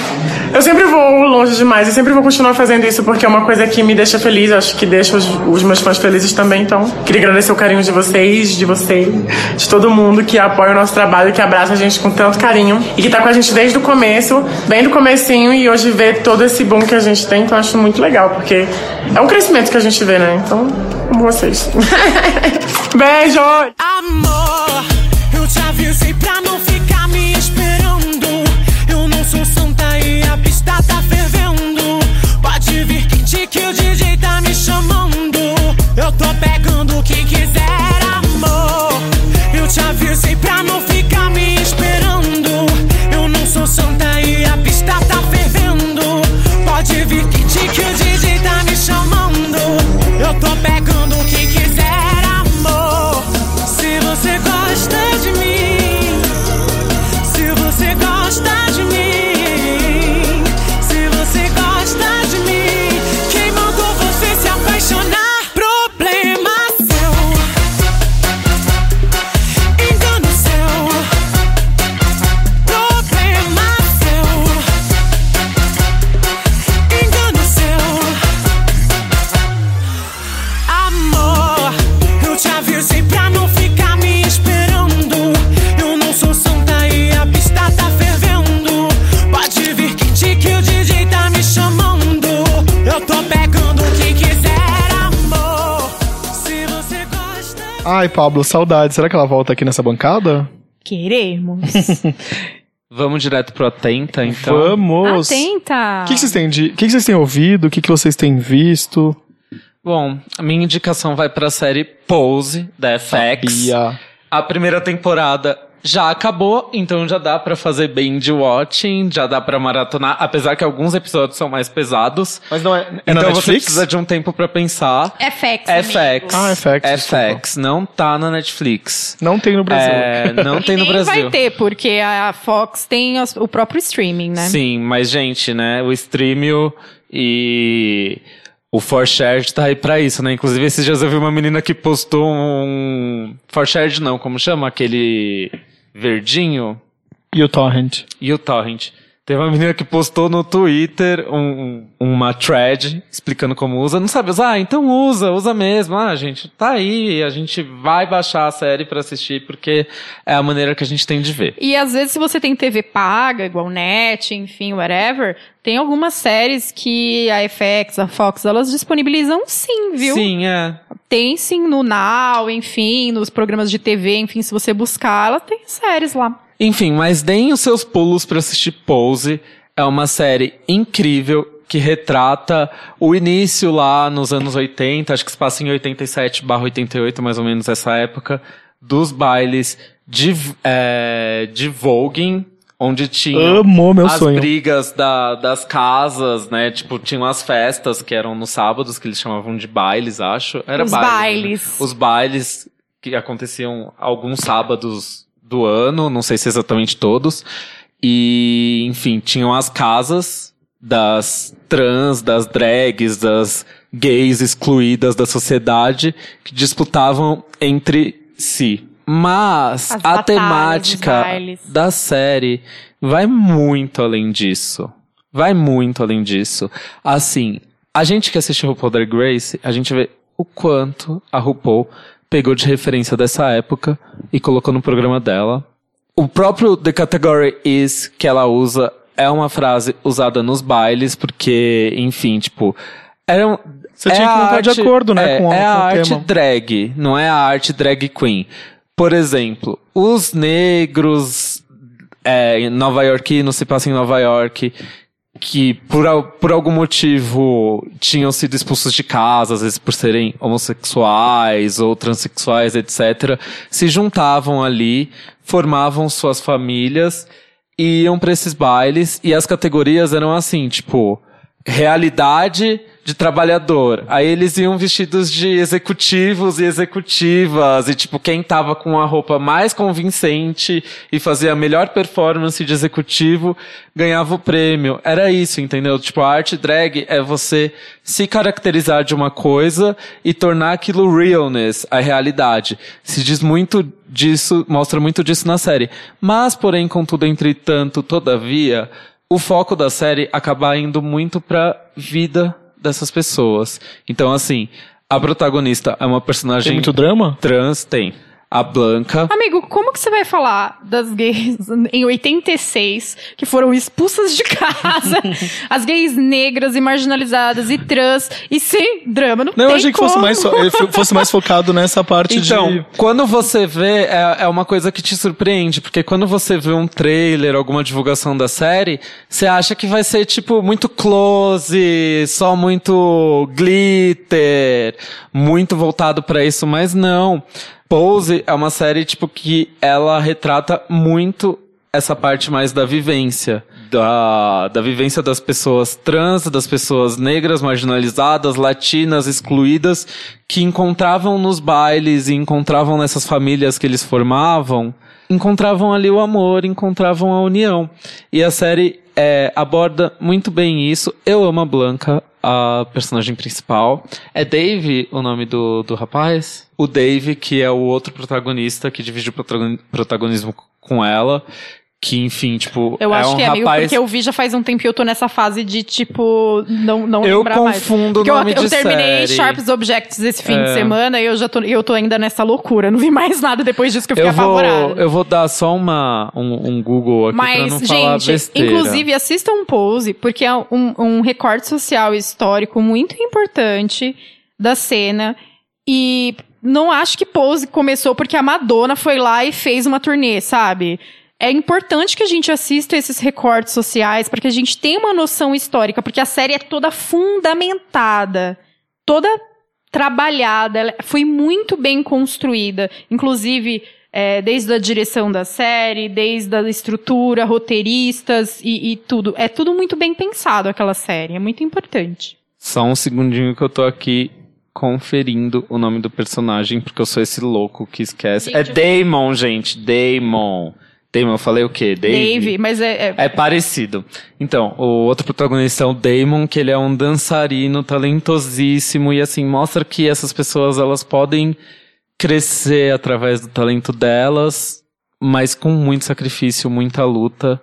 Eu sempre vou longe demais e sempre vou continuar fazendo isso porque é uma coisa que me deixa feliz. Acho que deixa os, os meus fãs felizes também. Então, queria agradecer o carinho de vocês, de vocês, de todo mundo que apoia o nosso trabalho, que abraça a gente com tanto carinho e que tá com a gente desde o começo, bem do comecinho e hoje vê todo esse boom que a gente tem. Então, acho muito legal porque é um crescimento que a gente vê, né? Então, amo vocês. Beijo! Amor, eu te avisei pra não ficar me esperando. Eu não sou santa e a pista tá fervendo. Pode vir quente que o DJ tá me chamando. Eu tô pegando quem quiser, amor. Eu te avisei pra não ficar me esperando. Eu não sou santa e a pista tá fervendo. Pode vir quente que o DJ tá me chamando. Eu tô pegando Pablo, saudade. Será que ela volta aqui nessa bancada? Queremos. Vamos direto pro Atenta, então. Vamos! Atenta! O que, que vocês têm de, o que, que vocês têm ouvido? O que, que vocês têm visto? Bom, a minha indicação vai pra série Pose, da FX. Bia. A primeira temporada já acabou, então já dá pra fazer binge watching, já dá pra maratonar, apesar que alguns episódios são mais pesados. Mas não é. É então na você Netflix? precisa de um tempo pra pensar. FX, FX. amigo. Ah, FX, FX, não tá na Netflix. Não tem no Brasil. É, não tem E no nem Brasil. vai ter, porque a Fox tem o próprio streaming, né? Sim, mas gente, né, o Streamio e o ForShared tá aí pra isso, né? Inclusive esses dias eu vi uma menina que postou um ForShared não, como chama aquele verdinho E o Torrent. e o Torrent. Teve uma menina que postou no Twitter um- uma thread explicando como usa. Não sabe usar? Ah, então usa, usa mesmo. Ah, gente, tá aí. A gente vai baixar a série pra assistir porque é a maneira que a gente tem de ver. E às vezes, se você tem TV paga, igual Net, enfim, whatever, tem algumas séries que a FX, a Fox, elas disponibilizam sim, viu? Sim, é. Tem sim no Now, enfim, nos programas de TV, enfim, se você buscar, ela tem séries lá. Enfim, mas deem os seus pulos pra assistir Pose. É uma série incrível que retrata o início lá nos anos 80, acho que se passa em 87 barra 88, mais ou menos essa época, dos bailes de, é, de voguing, onde tinha meu as sonho. brigas da- das casas, né? Tipo, tinham as festas que eram nos sábados, que eles chamavam de bailes, acho. Era Os baile, né? bailes. Os bailes que aconteciam alguns sábados do ano, não sei se exatamente todos. E, enfim, tinham as casas das trans, das drags, das gays excluídas da sociedade que disputavam entre si. Mas As a batalhas, temática da série vai muito além disso. Vai muito além disso. Assim, a gente que assiste RuPaul Drag Race, a gente vê o quanto a RuPaul pegou de referência dessa época e colocou no programa dela. O próprio The Category Is que ela usa é uma frase usada nos bailes, porque, enfim, tipo, era um, Você tinha que montar de arte- acordo, né, é, com a- é com a arte tema. drag, não é a arte drag queen. Por exemplo, os negros é, Nova York, se passa em Nova York, que por, por algum motivo tinham sido expulsos de casa, às vezes por serem homossexuais ou transexuais, etc., se juntavam ali, formavam suas famílias, e iam pra esses bailes, e as categorias eram assim, tipo, realidade de trabalhador. Aí eles iam vestidos de executivos e executivas, e tipo, quem tava com a roupa mais convincente e fazia a melhor performance de executivo ganhava o prêmio. Era isso, entendeu? Tipo, a arte drag é você se caracterizar de uma coisa e tornar aquilo realness, a realidade. Se diz muito disso, mostra muito disso na série. Mas, porém, contudo, entretanto, todavia, o foco da série acaba indo muito pra vida dessas pessoas. Então, assim, a protagonista é uma personagem Tem muito drama? trans, tem. A Blanca. Amigo, como que você vai falar das gays em 86 que foram expulsas de casa, as gays negras e marginalizadas e trans e sem drama? Não, Não, eu achei que como. fosse mais, fo- fo- fosse mais focado nessa parte Então, de. quando você vê, é, é uma coisa que te surpreende, porque quando você vê um trailer, alguma divulgação da série, você acha que vai ser, tipo, muito close, só muito glitter, muito voltado pra isso, mas não. Pose é uma série, tipo, que ela retrata muito essa parte mais da vivência. Da, da vivência das pessoas trans, das pessoas negras, marginalizadas, latinas, excluídas, que encontravam nos bailes e encontravam nessas famílias que eles formavam, encontravam ali o amor, encontravam a união. E a série é, aborda muito bem isso. Eu amo a Blanca, a personagem principal. É Dave o nome do, do rapaz? O Dave, que é o outro protagonista que divide o protagon- protagonismo com ela. Que, enfim, tipo, Eu é acho um que é, rapaz... porque eu vi já faz um tempo e eu tô nessa fase de, tipo, não, não Eu lembrar mais. confundo o Porque nome eu, eu de terminei série. Sharps Objects esse fim de É. semana e eu já tô, eu tô ainda nessa loucura. Não vi mais nada depois disso que eu fiquei Eu vou, apavorada. eu vou dar só uma, um, um Google aqui pra Mas, não falar gente, besteira. inclusive assistam um Pose, porque é um, um recorte social e histórico muito importante da cena. E não acho que Pose começou porque a Madonna foi lá e fez uma turnê, sabe? É importante que a gente assista esses recortes sociais para que a gente tenha uma noção histórica, porque a série é toda fundamentada, toda trabalhada, ela foi muito bem construída. Inclusive, é, desde a direção da série, desde a estrutura, roteiristas e, e tudo. É tudo muito bem pensado aquela série, é muito importante. Só um segundinho que eu tô aqui conferindo o nome do personagem, porque eu sou esse louco que esquece. Gente, é Damon, gente. Damon. Damon, eu falei o quê? Dave? Dave, mas é, é- É parecido. Então, o outro protagonista é o Damon, que ele é um dançarino talentosíssimo e assim mostra que essas pessoas elas podem crescer através do talento delas, mas com muito sacrifício, muita luta,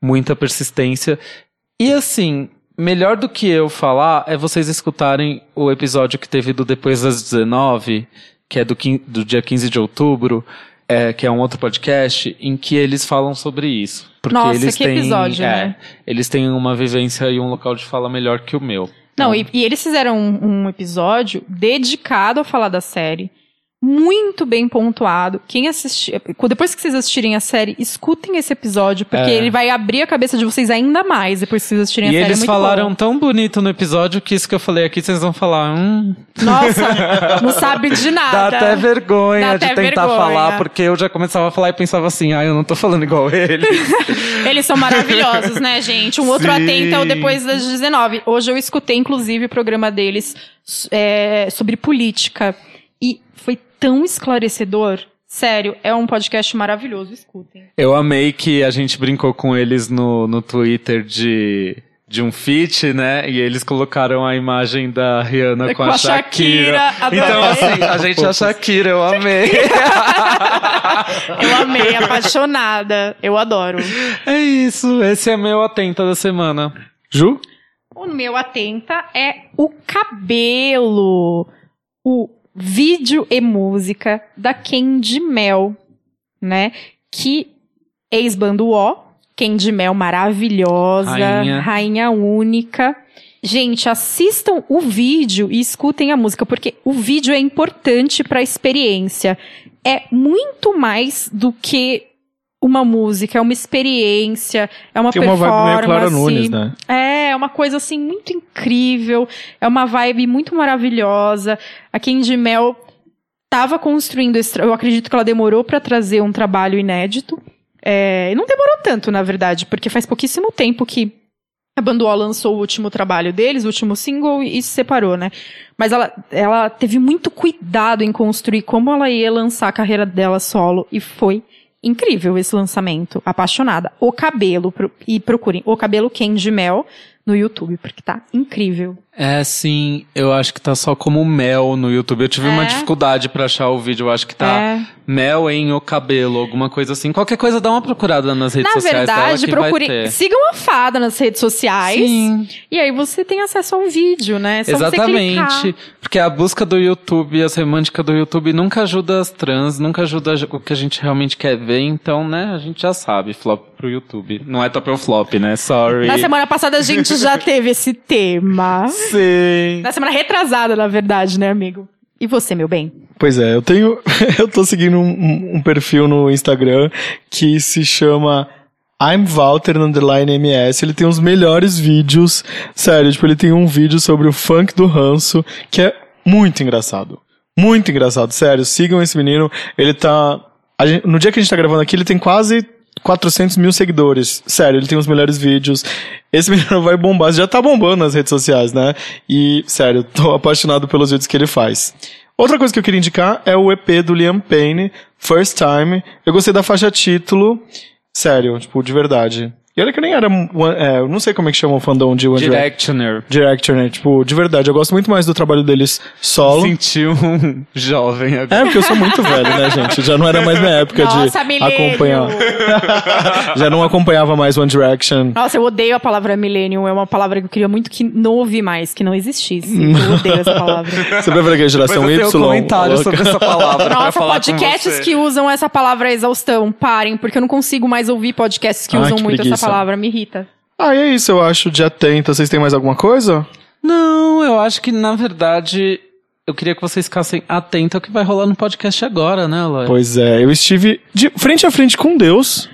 muita persistência. E assim, melhor do que eu falar é vocês escutarem o episódio que teve do Depois das 19, que é do, do dia 15 de outubro, é, que é um outro podcast, em que eles falam sobre isso. Porque Nossa, eles que têm, episódio, é, né? Eles têm uma vivência e um local de fala melhor que o meu. Não, e, e eles fizeram um, um episódio dedicado a falar da série. Muito bem pontuado. Quem assistir. Depois que vocês assistirem a série, escutem esse episódio, porque É. ele vai abrir a cabeça de vocês ainda mais depois que vocês assistirem E a série. eles é muito falaram bom. tão bonito no episódio que isso que eu falei aqui, vocês vão falar, hum, Nossa, não sabe de Dá nada. até vergonha Dá de até tentar vergonha. falar, porque eu já começava a falar e pensava assim, ah, eu não tô falando igual ele. Eles são maravilhosos, né, gente? Um outro Sim. atenta ao depois das 19. Hoje eu escutei, inclusive, o programa deles é, sobre política. E foi tão esclarecedor. Sério, é um podcast maravilhoso. Escutem. eu amei que a gente brincou com eles no, no Twitter de, de um feat, né? E eles colocaram a imagem da Rihanna com, Com a, a Shakira. Shakira, adorei. então, assim, a gente é a Shakira, eu amei. Eu amei, apaixonada. Eu adoro. é isso, esse é meu atenta da semana. Ju? O meu atenta é o cabelo. O vídeo e música da Candy Mel, né? Que ex-bando O, Candy Mel maravilhosa, Rainha. rainha única. Gente, assistam o vídeo e escutem a música, porque o vídeo é importante para a experiência. É muito mais do que uma música, é uma experiência, é uma Tem uma performance. vibe meio Clara Nunes, né? É, é uma coisa assim muito incrível, é uma vibe muito maravilhosa. A Candy Mel estava construindo, esse, eu acredito que ela demorou para trazer um trabalho inédito. É, não demorou tanto, na verdade, porque faz pouquíssimo tempo que a Banduó lançou o último trabalho deles, o último single, e se separou, né? Mas ela, ela teve muito cuidado em construir como ela ia lançar a carreira dela solo, e foi incrível esse lançamento. Apaixonada. O cabelo, pro- e procurem, o cabelo Candy Mel no YouTube, porque tá incrível. É, sim, eu acho que tá só como mel no YouTube. Eu tive É? uma dificuldade pra achar o vídeo, eu acho que tá É. mel em o cabelo, alguma coisa assim. Qualquer coisa, dá uma procurada nas redes Na sociais dela verdade, procure. ter. Sigam a fada nas redes sociais. Sim. E aí você tem acesso ao vídeo, né? É só Exatamente. Porque a busca do YouTube, a semântica do YouTube nunca ajuda as trans, nunca ajuda o que a gente realmente quer ver. Então, né, a gente já sabe, flop pro YouTube. Não é top ou flop, né? Sorry. Na semana passada a gente já teve esse tema. Sim. Na semana retrasada, na verdade, né, amigo? E você, meu bem? Pois é, eu tenho. eu tô seguindo um, um- perfil no Instagram que se chama I'm Walter underline MS. Ele tem os melhores vídeos. Sério, tipo, ele tem um vídeo sobre o funk do ranço que é muito engraçado. Muito engraçado, sério. Sigam esse menino. Ele tá. a gente- no dia que a gente tá gravando aqui, ele tem quase 400 mil seguidores. Sério, ele tem os melhores vídeos. Esse menino vai bombar. Já tá bombando nas redes sociais, né? E, sério, tô apaixonado pelos vídeos que ele faz. Outra coisa que eu queria indicar é o EP do Liam Payne, First Time. Eu gostei da faixa título. Sério, tipo, de verdade. E olha que eu nem era. É, eu não sei como é que chama o fandom de One Direction. Directioner. Director, né? Tipo, de verdade, eu gosto muito mais do trabalho deles solo. Sentiu um jovem agora. É, porque eu sou muito velho, né, gente? Já não era mais minha época Nossa, de milênio. acompanhar. Já não acompanhava mais One Direction. Nossa, eu odeio a palavra millennium. É uma palavra que eu queria muito que não ouvi mais, que não existisse. Eu odeio essa palavra. Você vai ver aqui a geração Mas eu tenho Y. um comentário louca. sobre essa palavra Nossa, falar com podcasts você. que usam essa palavra exaustão, parem, porque eu não consigo mais ouvir podcasts que Ai, usam que muito preguiça. essa palavra, me irrita. Ah, e é isso, eu acho, de atenta. Vocês têm mais alguma coisa? Não, eu acho que, na verdade, eu queria que vocês ficassem atentos ao que vai rolar no podcast agora, né, Eloy? Pois é, eu estive de frente a frente com Deus.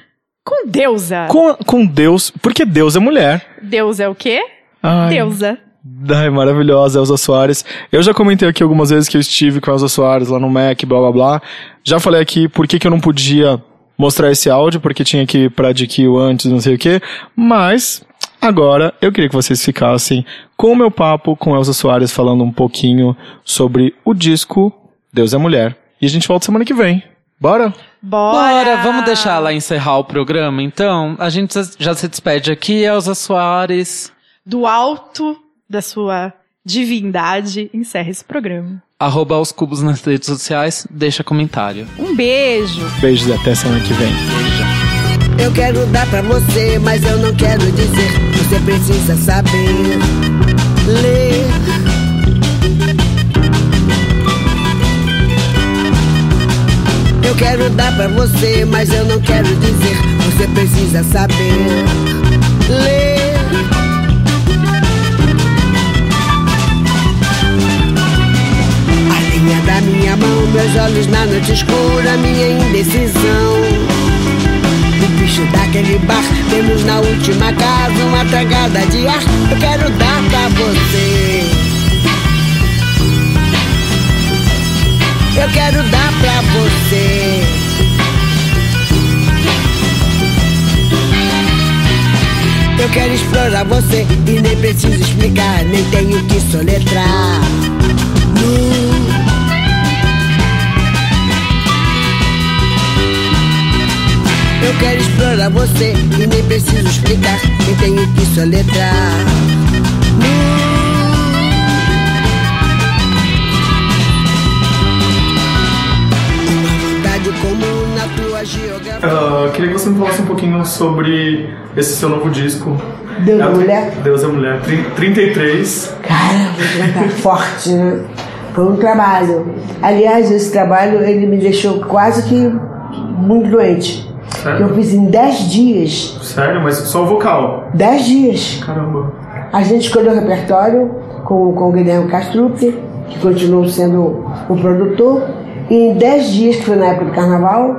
Com deusa. Com, com Deus, porque Deus é mulher. Deus é o quê? Ai, Deusa. Ai, maravilhosa, Elza Soares. Eu já comentei aqui algumas vezes que eu estive com a Elza Soares lá no Mac, blá blá blá. Já falei aqui por que, que eu não podia mostrar esse áudio, porque tinha que ir pra DQ antes, não sei o quê. Mas, agora, eu queria que vocês ficassem com o meu papo com Elza Soares falando um pouquinho sobre o disco Deus é Mulher. E a gente volta semana que vem. Bora? Bora. Bora, vamos deixar ela encerrar o programa, então? A gente já se despede aqui, Elza Soares. Do alto da sua divindade, encerra esse programa. Arroba aos cubos nas redes sociais, deixa comentário. Um beijo. Beijos e até semana que vem. Eu quero dar pra você, mas eu não quero dizer. Você precisa saber ler. Eu quero dar pra você, mas eu não quero dizer. Você precisa saber ler. Linha da minha mão, meus olhos na noite escura, minha indecisão. O bicho daquele bar, temos na última casa uma tragada de ar. Eu quero dar pra você. Eu quero dar pra você. Eu quero explorar você e nem preciso explicar, nem tenho que soletrar. Eu quero explorar você e nem preciso explicar, nem tenho que soletrar. Uma vontade comum na tua geografia. Ah, queria que você me falasse um pouquinho sobre esse seu novo disco. Deus é Mulher? Deus é Mulher. Tri- 33. Caramba, tá forte, né? Foi um trabalho. Aliás, esse trabalho ele me deixou quase que muito doente. Sério? Eu fiz em 10 dias. Sério? Mas só o vocal. 10 dias. Caramba. A gente escolheu o repertório com, com o Guilherme Castrucci, que continuou sendo o produtor. E em 10 dias, que foi na época do carnaval,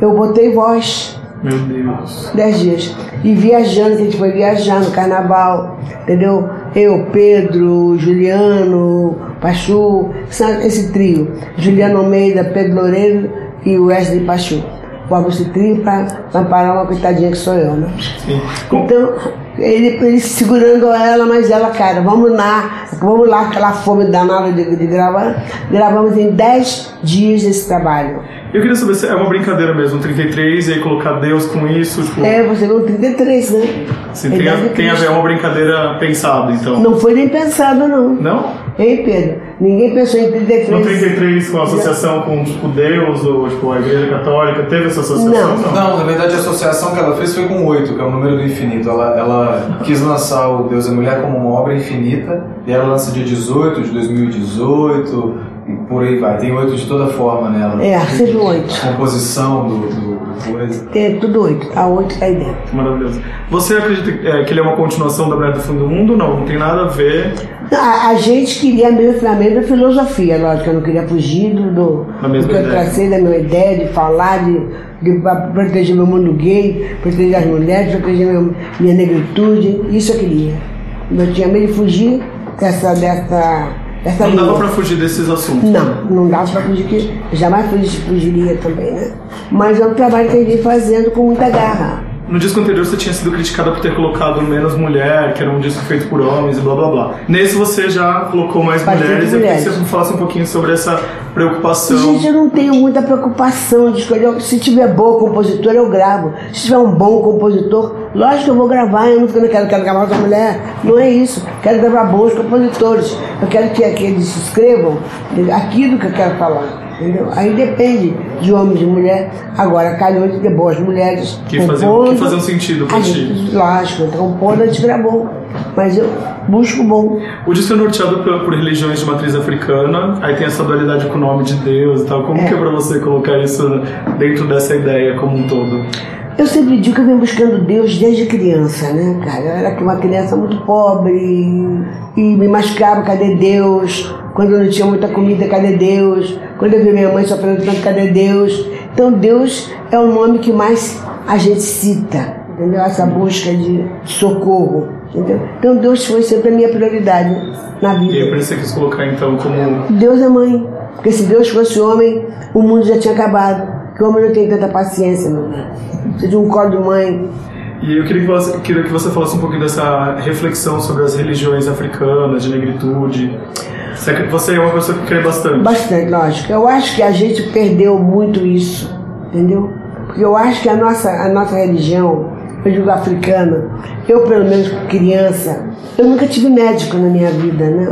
eu botei voz Meu Deus. Dez dias. E viajando, a gente foi viajar no carnaval, entendeu? Eu, Pedro, Juliano, Pachu, esse trio. Juliano Almeida, Pedro Loureiro e Wesley Pachu. Esse trio pra amparar uma coitadinha que sou eu, né? Sim. Então, ele, ele segurando ela, mas ela, cara, vamos lá, vamos lá, aquela fome danada de, de gravar. Gravamos em 10 dias esse trabalho. Eu queria saber se é uma brincadeira mesmo, 33, e aí colocar Deus com isso, tipo. É, você viu 33, né? assim, tem, a, tem a ver, é uma brincadeira pensada, então. Não foi nem pensado, não. Não? Hein, Pedro? Ninguém pensou em 33. No 33, com a associação com, tipo, Deus, ou, tipo, a Igreja Católica, teve essa associação? Não. Não, na verdade a associação que ela fez foi com oito, que é o número do infinito. Ela, ela quis lançar o Deus e a Mulher como uma obra infinita, e ela lança dia 18 de 2018, e por aí vai. Tem oito de toda forma nela. É, sempre oito. A composição do, do, coisa. Tudo oito. A oito tá aí dentro. Maravilhoso. Você acredita é, que ele é uma continuação da Mulher do Fim do Mundo? Não, não tem nada a ver. A, a gente queria mesmo finalmente da filosofia, lógico, eu não queria fugir do, do, que eu tracei da minha ideia de falar, de, de proteger meu mundo gay, proteger as mulheres, proteger meu, minha negritude, isso eu queria. Eu tinha medo de fugir dessa, dessa, dessa Não dava pra fugir desses assuntos. Não, não dava pra fugir, que eu jamais fugi- fugiria também, né? Mas é um trabalho que a gente vem fazendo com muita garra. No disco anterior você tinha sido criticada por ter colocado menos mulher, que era um disco feito por homens e blá blá blá. Nesse você já colocou mais Bastante mulheres. Eu queria que mulheres. você falasse um pouquinho sobre essa preocupação. Gente, eu não tenho muita preocupação de escolher. Se tiver boa compositora, eu gravo. Se tiver um bom compositor, lógico que eu vou gravar. Eu não fico, quero gravar com a mulher. Não é isso. Quero gravar bons compositores. Eu quero que, que eles escrevam aquilo que eu quero falar. Entendeu? Aí depende de homem e de mulher. Agora, calhou de ter boas mulheres. Que faziam- que faziam sentido pra ti. Lógico, compondo a gente gravou. Mas eu busco bom. O disco é norteado por, por religiões de matriz africana, aí tem essa dualidade com o nome de Deus e tal. Como É. que é pra você colocar isso dentro dessa ideia como um todo? Eu sempre digo que eu venho buscando Deus desde criança, né, cara? Eu era uma criança muito pobre e me machucava, cadê Deus? Quando eu não tinha muita comida, cadê Deus? Quando eu vi minha mãe sofrendo tanto, cadê Deus? Então Deus é o nome que mais a gente cita, entendeu? Essa busca de socorro, entendeu? Então Deus foi sempre a minha prioridade na E aí vida. por isso você quis colocar então como. Deus é mãe. Porque se Deus fosse homem, o mundo já tinha acabado. Porque o homem não tem tanta paciência, meu filho. Precisa de um colo de mãe. E eu queria que, você, queria que você falasse um pouquinho dessa reflexão sobre as religiões africanas, de negritude. Você, você é uma pessoa que crê bastante. Bastante, lógico. Eu acho que a gente perdeu muito isso, entendeu? Porque eu acho que a nossa, a nossa religião, eu digo africana, eu pelo menos criança, eu nunca tive médico na minha vida, né?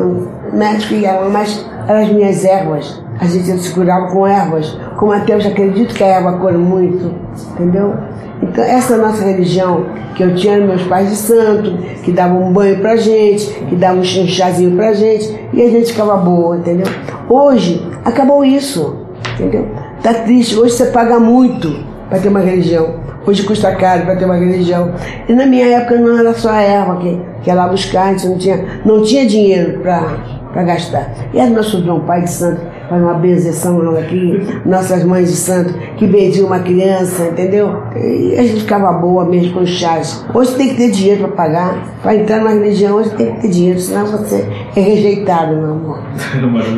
Médico ia, mas eram as minhas ervas. A gente se curava com ervas. Como até eu já acredito que a erva cura muito, entendeu? Então, essa nossa religião que eu tinha meus pais de santo, que davam um banho pra gente, que davam um chazinho pra gente, e a gente ficava boa, entendeu? Hoje, acabou isso, entendeu? Tá triste, hoje você paga muito para ter uma religião. Hoje custa caro para ter uma religião. E na minha época não era só a erva que, que ia lá buscar, a gente não tinha, não tinha dinheiro para gastar. E era nosso João Pai de Santo, faz uma benzeção aqui, nossas mães de santo, que benziam uma criança, entendeu? E a gente ficava boa mesmo com os chás. Hoje tem que ter dinheiro para pagar, para entrar numa religião, hoje tem que ter dinheiro, senão você é rejeitado, meu amor.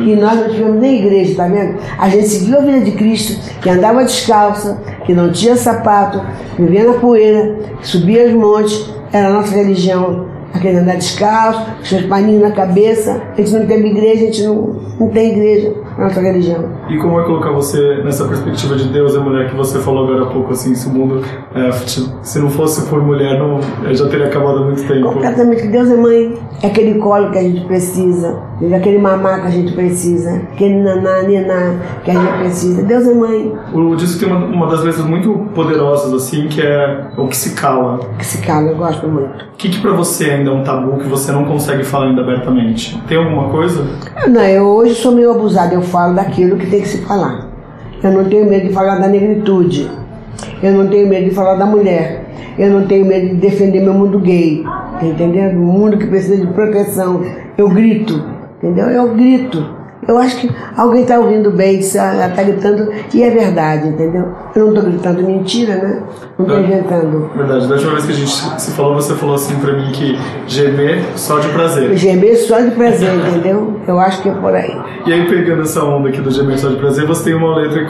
E nós não tivemos nem igreja, tá vendo? A gente seguiu a vida de Cristo, que andava descalça, que não tinha sapato, vivia na poeira, subia os montes, era a nossa religião. Aquele andar descalço, com seus paninhos na cabeça. A gente não teve igreja, a gente não, não tem igreja na nossa religião. E como é colocar você nessa perspectiva de Deus e mulher que você falou agora há pouco, assim, se o mundo, é, se não fosse por mulher, não, já teria acabado há muito tempo. Completamente. Deus é mãe. É aquele colo que a gente precisa. É aquele mamá que a gente precisa. Aquele naná, niná que a gente precisa. Deus é mãe. O disco tem uma, uma das letras muito poderosas, assim, que é o que se cala. Que se cala, eu gosto muito. O que, que pra você ainda é um tabu que você não consegue falar ainda abertamente? Tem alguma coisa? Não, eu hoje sou meio abusada, eu falo daquilo que tem que se falar. Eu não tenho medo de falar da negritude. Eu não tenho medo de falar da mulher. Eu não tenho medo de defender meu mundo gay. Tá entendendo? Um mundo que precisa de proteção. Eu grito, entendeu? Eu grito. Eu acho que alguém está ouvindo bem, ela está gritando, e é verdade, entendeu? Eu não estou gritando mentira, né? Não estou inventando. Verdade, da última vez que a gente se falou, você falou assim pra mim que gemer só de prazer. Gemer só de prazer, entendeu? Eu acho que é por aí. E aí, pegando essa onda aqui do gemer só de prazer, você tem uma letra,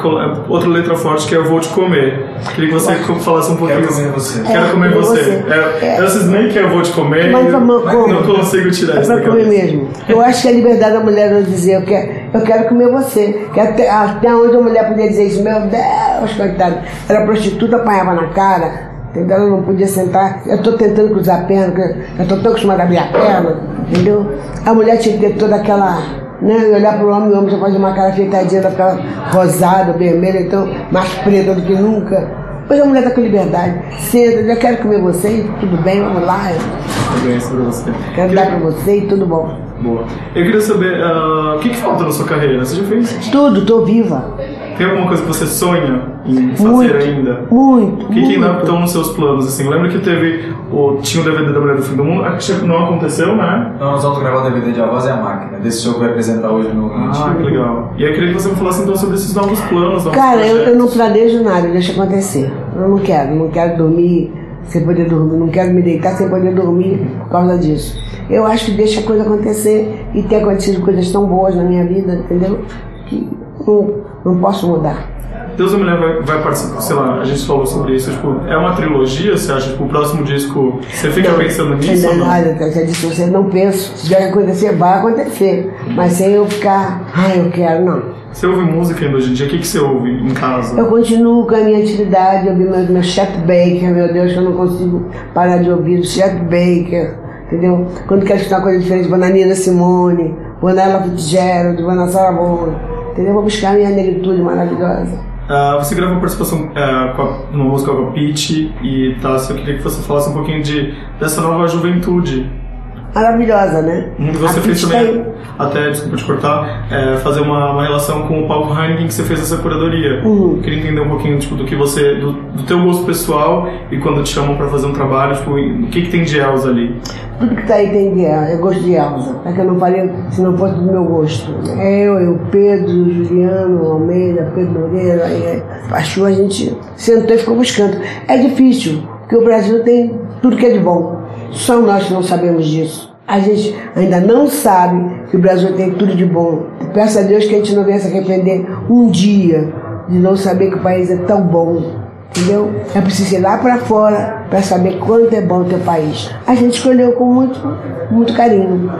outra letra forte que é Eu Vou Te Comer. Queria que você falasse um pouquinho. Quero comer você. Quero É, comer comer você. você. É, É. Eu vocês nem que eu vou te comer, Mas como? não consigo tirar É isso pra da comer cabeça. mesmo. Eu acho que é a liberdade da mulher não dizer eu quero, eu quero comer você. Que até, até onde a mulher podia dizer isso, meu Deus, coitado. Era prostituta, apanhava na cara. Entendeu? Ela não podia sentar. Eu estou tentando cruzar a perna, eu estou tão acostumada a abrir a perna. Entendeu? A mulher tinha que ter toda aquela. Né, e olhar para o homem, o homem já faz uma cara afeitadinha, ela fica rosada, vermelha, então mais preta do que nunca. Hoje a mulher está com liberdade. Senta, eu quero comer você, tudo bem, vamos lá. Pra você. Quero dar para você e tudo bom. Boa. Eu queria saber, ah, o que, que falta na sua carreira? Você já fez? Tudo, tô viva. Tem alguma coisa que você sonha em fazer Muito. ainda? Muito. O que, que ainda muito. estão nos seus planos? Assim, lembra que teve o, tinha o DVD da Mulher do Fim do Mundo? Acho que não aconteceu, né? Então nós vamos gravar o DVD de A Voz e a Máquina, desse show que vai apresentar hoje no Ah, que legal. E aí eu queria que você me falasse então sobre esses novos planos, novos Cara, eu, eu não planejo nada, deixa acontecer. Eu não quero, não quero dormir sem poder dormir, não quero me deitar sem poder dormir por causa disso. Eu acho que deixa a coisa acontecer e tem acontecido coisas tão boas na minha vida, entendeu? Que não, não posso mudar. Deus e a Mulher vai, vai participar, sei lá, a gente falou sobre isso, tipo, é uma trilogia, você acha? Tipo, o próximo disco, você fica pensando nisso ou não? Olha, eu já disse você, não penso. Se que acontecer, vai acontecer. Mas sem eu ficar, ai, eu quero, não. Você ouve música ainda hoje em dia? O que, que você ouve em casa? Eu continuo com a minha atividade, eu vi meu, meu Chet Baker, meu Deus, que eu não consigo parar de ouvir o Chet Baker, entendeu? Quando quero escutar uma coisa diferente, vou na Nina Simone, vou na Ella Fitzgerald, vou na Sarah Vaughan, entendeu? Vou buscar minha negritude maravilhosa. Ah, você gravou participação ah, com a, numa música com a Peach e Tassi, eu queria que você falasse um pouquinho de, dessa nova juventude. Maravilhosa, né? E você fez também, até, desculpa te cortar, é, fazer uma, uma relação com o palco Heineken que você fez essa curadoria. Uhum. Queria entender um pouquinho tipo, do que você, do, do teu gosto pessoal e quando te chamam pra fazer um trabalho, tipo, o que, que tem de Elza ali? Tudo que tá aí tem de Elza, eu gosto de Elza. É que eu não faria se não fosse do meu gosto. Eu, eu, Pedro, Juliano, Almeida, Pedro Moreira, aí, a Chu, a gente sentou e ficou buscando. É difícil, porque o Brasil tem tudo que é de bom. Só nós que não sabemos disso. A gente ainda não sabe que o Brasil tem tudo de bom. Peço a Deus que a gente não venha se arrepender um dia de não saber que o país é tão bom. Entendeu? É preciso ir lá para fora para saber quanto é bom o teu país. A gente escolheu com muito, muito carinho.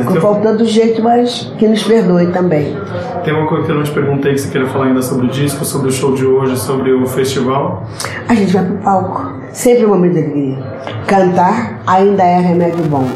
Ficou faltando jeito, mas que nos perdoe também. Tem uma coisa que eu não te perguntei que você queria falar ainda sobre o disco, sobre o show de hoje, sobre o festival? A gente vai pro palco. Sempre um momento de alegria. Cantar ainda é remédio bom.